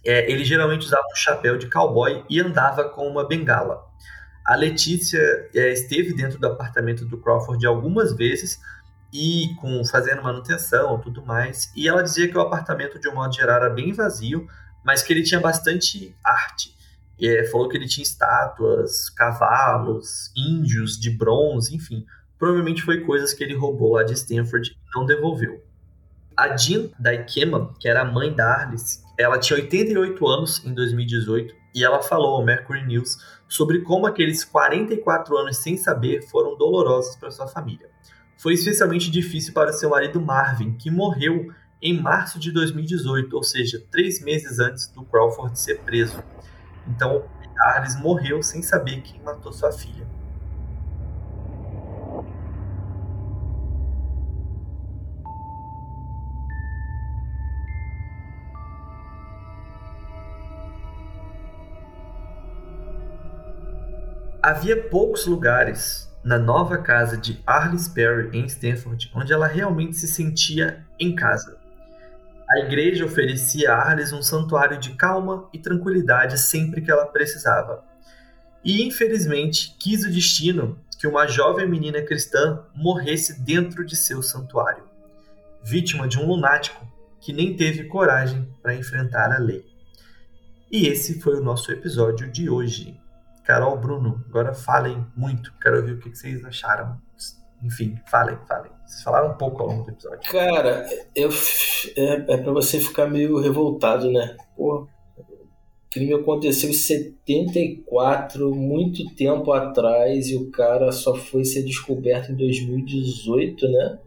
É, ele geralmente usava um chapéu de cowboy e andava com uma bengala. A Letícia é, esteve dentro do apartamento do Crawford algumas vezes e com fazendo manutenção, tudo mais. E ela dizia que o apartamento de um modo geral era bem vazio, mas que ele tinha bastante arte. É, falou que ele tinha estátuas, cavalos, índios de bronze, enfim. Provavelmente foi coisas que ele roubou lá de Stanford e não devolveu. A Jean Daikema, que era a mãe da Arlis, ela tinha 88 anos em 2018 e ela falou ao Mercury News sobre como aqueles 44 anos sem saber foram dolorosos para sua família. Foi especialmente difícil para seu marido Marvin, que morreu em março de 2018, ou seja, três meses antes do Crawford ser preso. Então, Arlis morreu sem saber quem matou sua filha. Havia poucos lugares na nova casa de Arliss Perry em Stanford onde ela realmente se sentia em casa. A igreja oferecia a Arliss um santuário de calma e tranquilidade sempre que ela precisava. E infelizmente quis o destino que uma jovem menina cristã morresse dentro de seu santuário, vítima de um lunático que nem teve coragem para enfrentar a lei. E esse foi o nosso episódio de hoje. Carol, Bruno, agora falem muito. Quero ouvir o que vocês acharam. Enfim, falem, falem. Vocês falaram um pouco ao longo do episódio. Cara, eu, é, é pra você ficar meio revoltado, né? Pô, o crime aconteceu em 74, muito tempo atrás, e o cara só foi ser descoberto em 2018, né?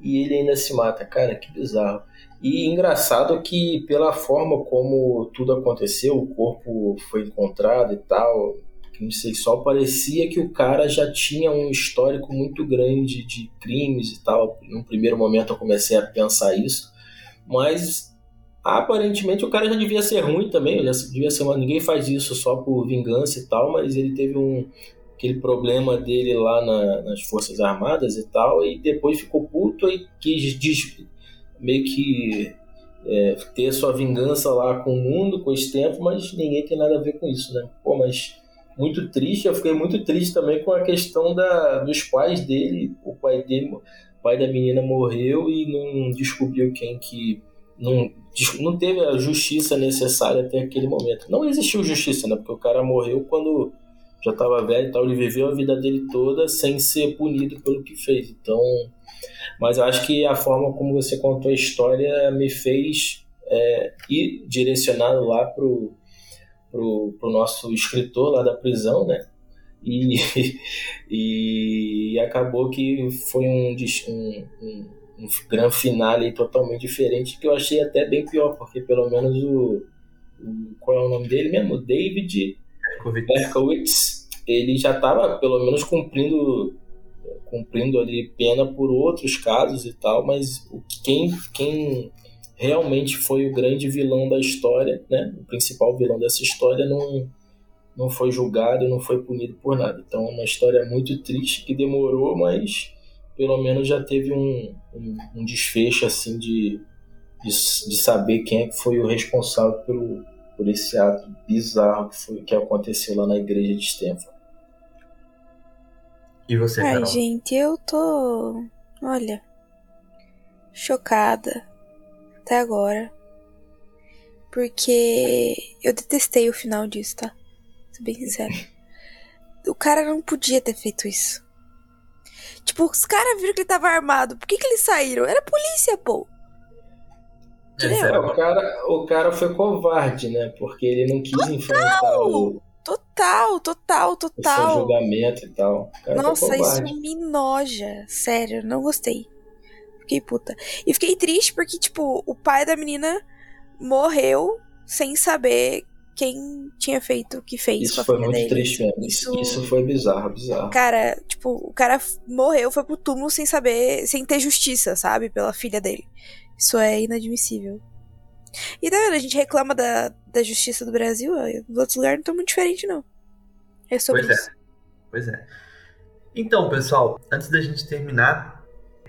E ele ainda se mata. Cara, que bizarro. E engraçado que, pela forma como tudo aconteceu, o corpo foi encontrado e tal, não sei, só parecia que o cara já tinha um histórico muito grande de crimes e tal. No primeiro momento eu comecei a pensar isso, mas aparentemente o cara já devia ser ruim também, já devia ser, ninguém faz isso só por vingança e tal, mas ele teve um aquele problema dele lá na, nas Forças Armadas e tal, e depois ficou puto e quis meio que é, ter sua vingança lá com o mundo, com esse tempo, mas ninguém tem nada a ver com isso, né? Pô, mas muito triste, eu fiquei muito triste também com a questão da, dos pais dele, o pai dele, pai da menina morreu e não descobriu quem que não, não teve a justiça necessária até aquele momento. Não existiu justiça, né? Porque o cara morreu quando já estava velho e tal, ele viveu a vida dele toda sem ser punido pelo que fez. Então, mas eu acho que a forma como você contou a história me fez é, ir direcionado lá pro, pro, pro nosso escritor lá da prisão, né? E, *laughs* e acabou que foi um, um, um, um grande finale totalmente diferente, que eu achei até bem pior, porque pelo menos o, o qual é o nome dele mesmo? David Berkowitz, ele já estava pelo menos cumprindo cumprindo ali pena por outros casos e tal, mas quem, quem realmente foi o grande vilão da história, né, o principal vilão dessa história, não, não foi julgado e não foi punido por nada. Então é uma história muito triste que demorou, mas pelo menos já teve um, um, um desfecho assim de, de, de, saber quem é que foi o responsável pelo, por esse ato bizarro que, foi, que aconteceu lá na igreja de Stanford. E você, Ai, Carol? gente, eu tô. Olha. Chocada. Até agora. Porque eu detestei o final disso, tá? Sou bem sincero. o cara não podia ter feito isso. Tipo, os caras viram que ele tava armado. Por que, que eles saíram? Era polícia, pô. É, o, cara, o cara foi covarde, né? Porque ele não quis Total! enfrentar o, Total, total, total. Esse julgamento e tal. Nossa, isso me noja. Sério, não gostei. Fiquei puta. E fiquei triste porque, tipo, o pai da menina morreu sem saber quem tinha feito o que fez isso com a foi muito dele. triste mesmo. Isso... isso foi bizarro, bizarro. Cara, tipo, o cara morreu, foi pro túmulo sem saber, sem ter justiça, sabe? Pela filha dele. Isso é inadmissível. E tá vendo? A gente reclama da, da justiça do Brasil, os outros lugares não estão muito diferentes, não. É sobre pois isso. É. Pois é. Então, pessoal, antes da gente terminar,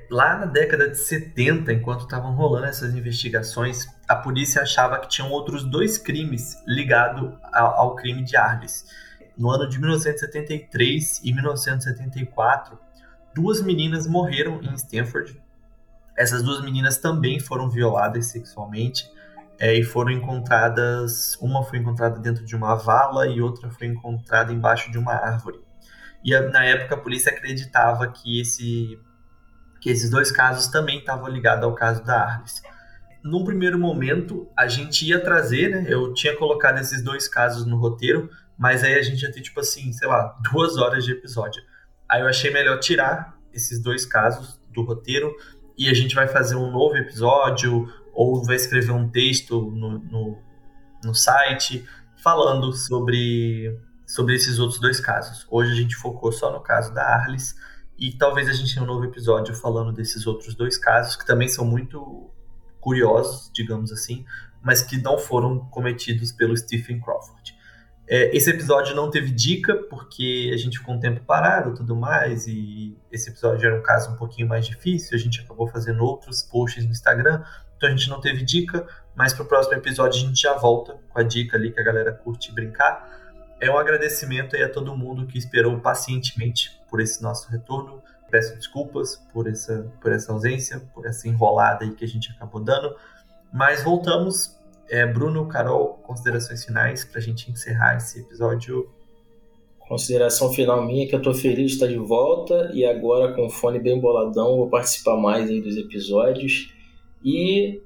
lá na década de 70, enquanto estavam rolando essas investigações, a polícia achava que tinham outros dois crimes ligados ao, crime de Arles. No ano de 1973 e 1974, duas meninas morreram em Stanford. Essas duas meninas também foram violadas sexualmente é, e foram encontradas. Uma foi encontrada dentro de uma vala e outra foi encontrada embaixo de uma árvore. E na época a polícia acreditava que esse que esses dois casos também estavam ligados ao caso da Arles. Num primeiro momento, a gente ia trazer, né? Eu tinha colocado esses dois casos no roteiro, mas aí a gente ia ter, tipo assim, sei lá, duas horas de episódio. Aí eu achei melhor tirar esses dois casos do roteiro e a gente vai fazer um novo episódio ou vai escrever um texto no, no, no site falando sobre, sobre esses outros dois casos. Hoje a gente focou só no caso da Arles e talvez a gente tenha um novo episódio falando desses outros dois casos, que também são muito curiosos, digamos assim, mas que não foram cometidos pelo Stephen Crawford. É, esse episódio não teve dica, porque a gente ficou um tempo parado tudo mais, e esse episódio era um caso um pouquinho mais difícil, a gente acabou fazendo outros posts no Instagram, então a gente não teve dica, mas para o próximo episódio a gente já volta com a dica ali que a galera curte brincar é um agradecimento aí a todo mundo que esperou pacientemente por esse nosso retorno. Peço desculpas por essa, por essa ausência, por essa enrolada aí que a gente acabou dando. Mas voltamos. É, Bruno, Carol, considerações finais para a gente encerrar esse episódio. Consideração final minha que eu tô feliz de estar de volta e agora com o fone bem boladão vou participar mais aí dos episódios. E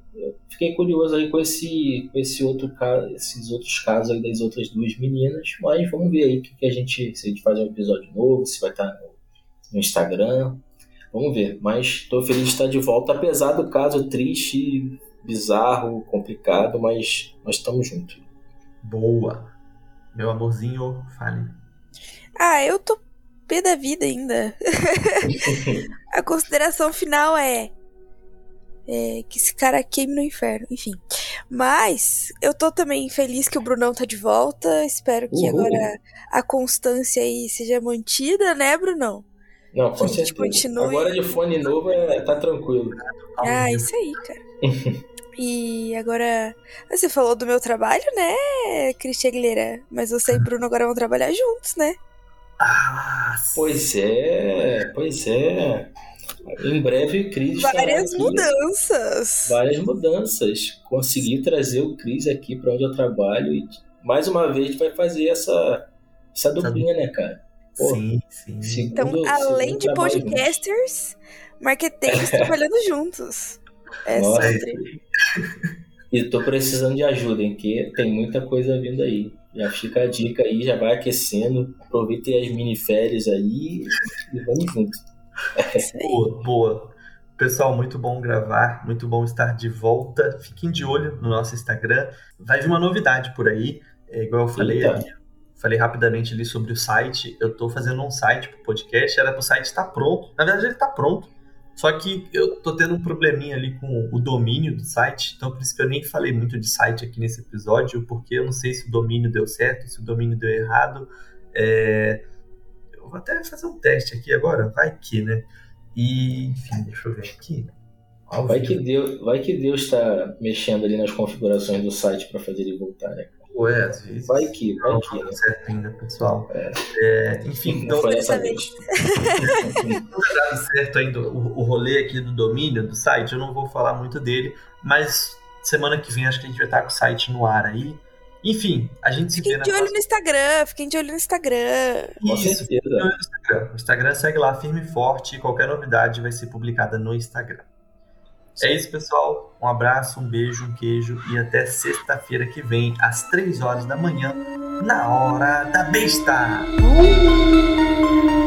fiquei curioso aí com esse, com esse outro caso, esses outros casos aí das outras duas meninas, mas vamos ver aí que, que a gente, se a gente faz um episódio novo, se vai estar no, no Instagram, vamos ver. Mas estou feliz de estar de volta, apesar do caso triste, bizarro, complicado, mas nós estamos juntos. Boa, meu amorzinho, fale. Ah, eu tô pé da vida ainda. *laughs* a consideração final é é, que esse cara queime no inferno, enfim. Mas eu tô também feliz que o Brunão tá de volta. Espero que Uhul. agora a constância aí seja mantida, né, Brunão? Não, com certeza. Continue... Agora de fone novo é, tá tranquilo. Ah, isso aí, cara. *laughs* e agora. Você falou do meu trabalho, né, Cristian Aguilera? Mas você e Bruno agora vão trabalhar juntos, né? Ah, pois é, pois é. Em breve, Cris Várias mudanças. Várias mudanças. Consegui trazer o Cris aqui para onde eu trabalho e mais uma vez vai fazer essa, essa duplinha, né, cara? Pô, sim, sim. Segundo, então, além de podcasters, marqueteiros *laughs* trabalhando juntos. É Nossa, e tô precisando de ajuda, hein? Que tem muita coisa vindo aí. Já fica a dica aí, já vai aquecendo. Aproveitem as mini férias aí e vamos juntos. *laughs* boa, boa. Pessoal, muito bom gravar, muito bom estar de volta. Fiquem de olho no nosso Instagram. Vai vir uma novidade por aí, é, igual eu falei ali, falei rapidamente ali sobre o site. Eu estou fazendo um site para o podcast, era para o site estar pronto. Na verdade, ele está pronto. Só que eu tô tendo um probleminha ali com o domínio do site, então por isso que eu nem falei muito de site aqui nesse episódio, porque eu não sei se o domínio deu certo, se o domínio deu errado. É vou até fazer um teste aqui agora, vai que, né? E, enfim, deixa eu ver aqui. Vai que, Deus, vai que Deus está mexendo ali nas configurações do site para fazer ele voltar, né? Ué, às vezes. Vai que, vai não que. Não certo ainda, pessoal. É. É, enfim, então. Foi essa vez. não dá certo ainda o, o rolê aqui do domínio do site, eu não vou falar muito dele, mas semana que vem acho que a gente vai estar com o site no ar aí. Enfim, a gente se fiquem vê de olho no Instagram, fiquem de olho no Instagram. Com Isso, de olho no Instagram. O Instagram segue lá firme e forte e qualquer novidade vai ser publicada no Instagram. Sim. É isso, pessoal. Um abraço, um beijo, um queijo e até sexta-feira que vem, às 3 horas da manhã, na Hora da Besta. Uh!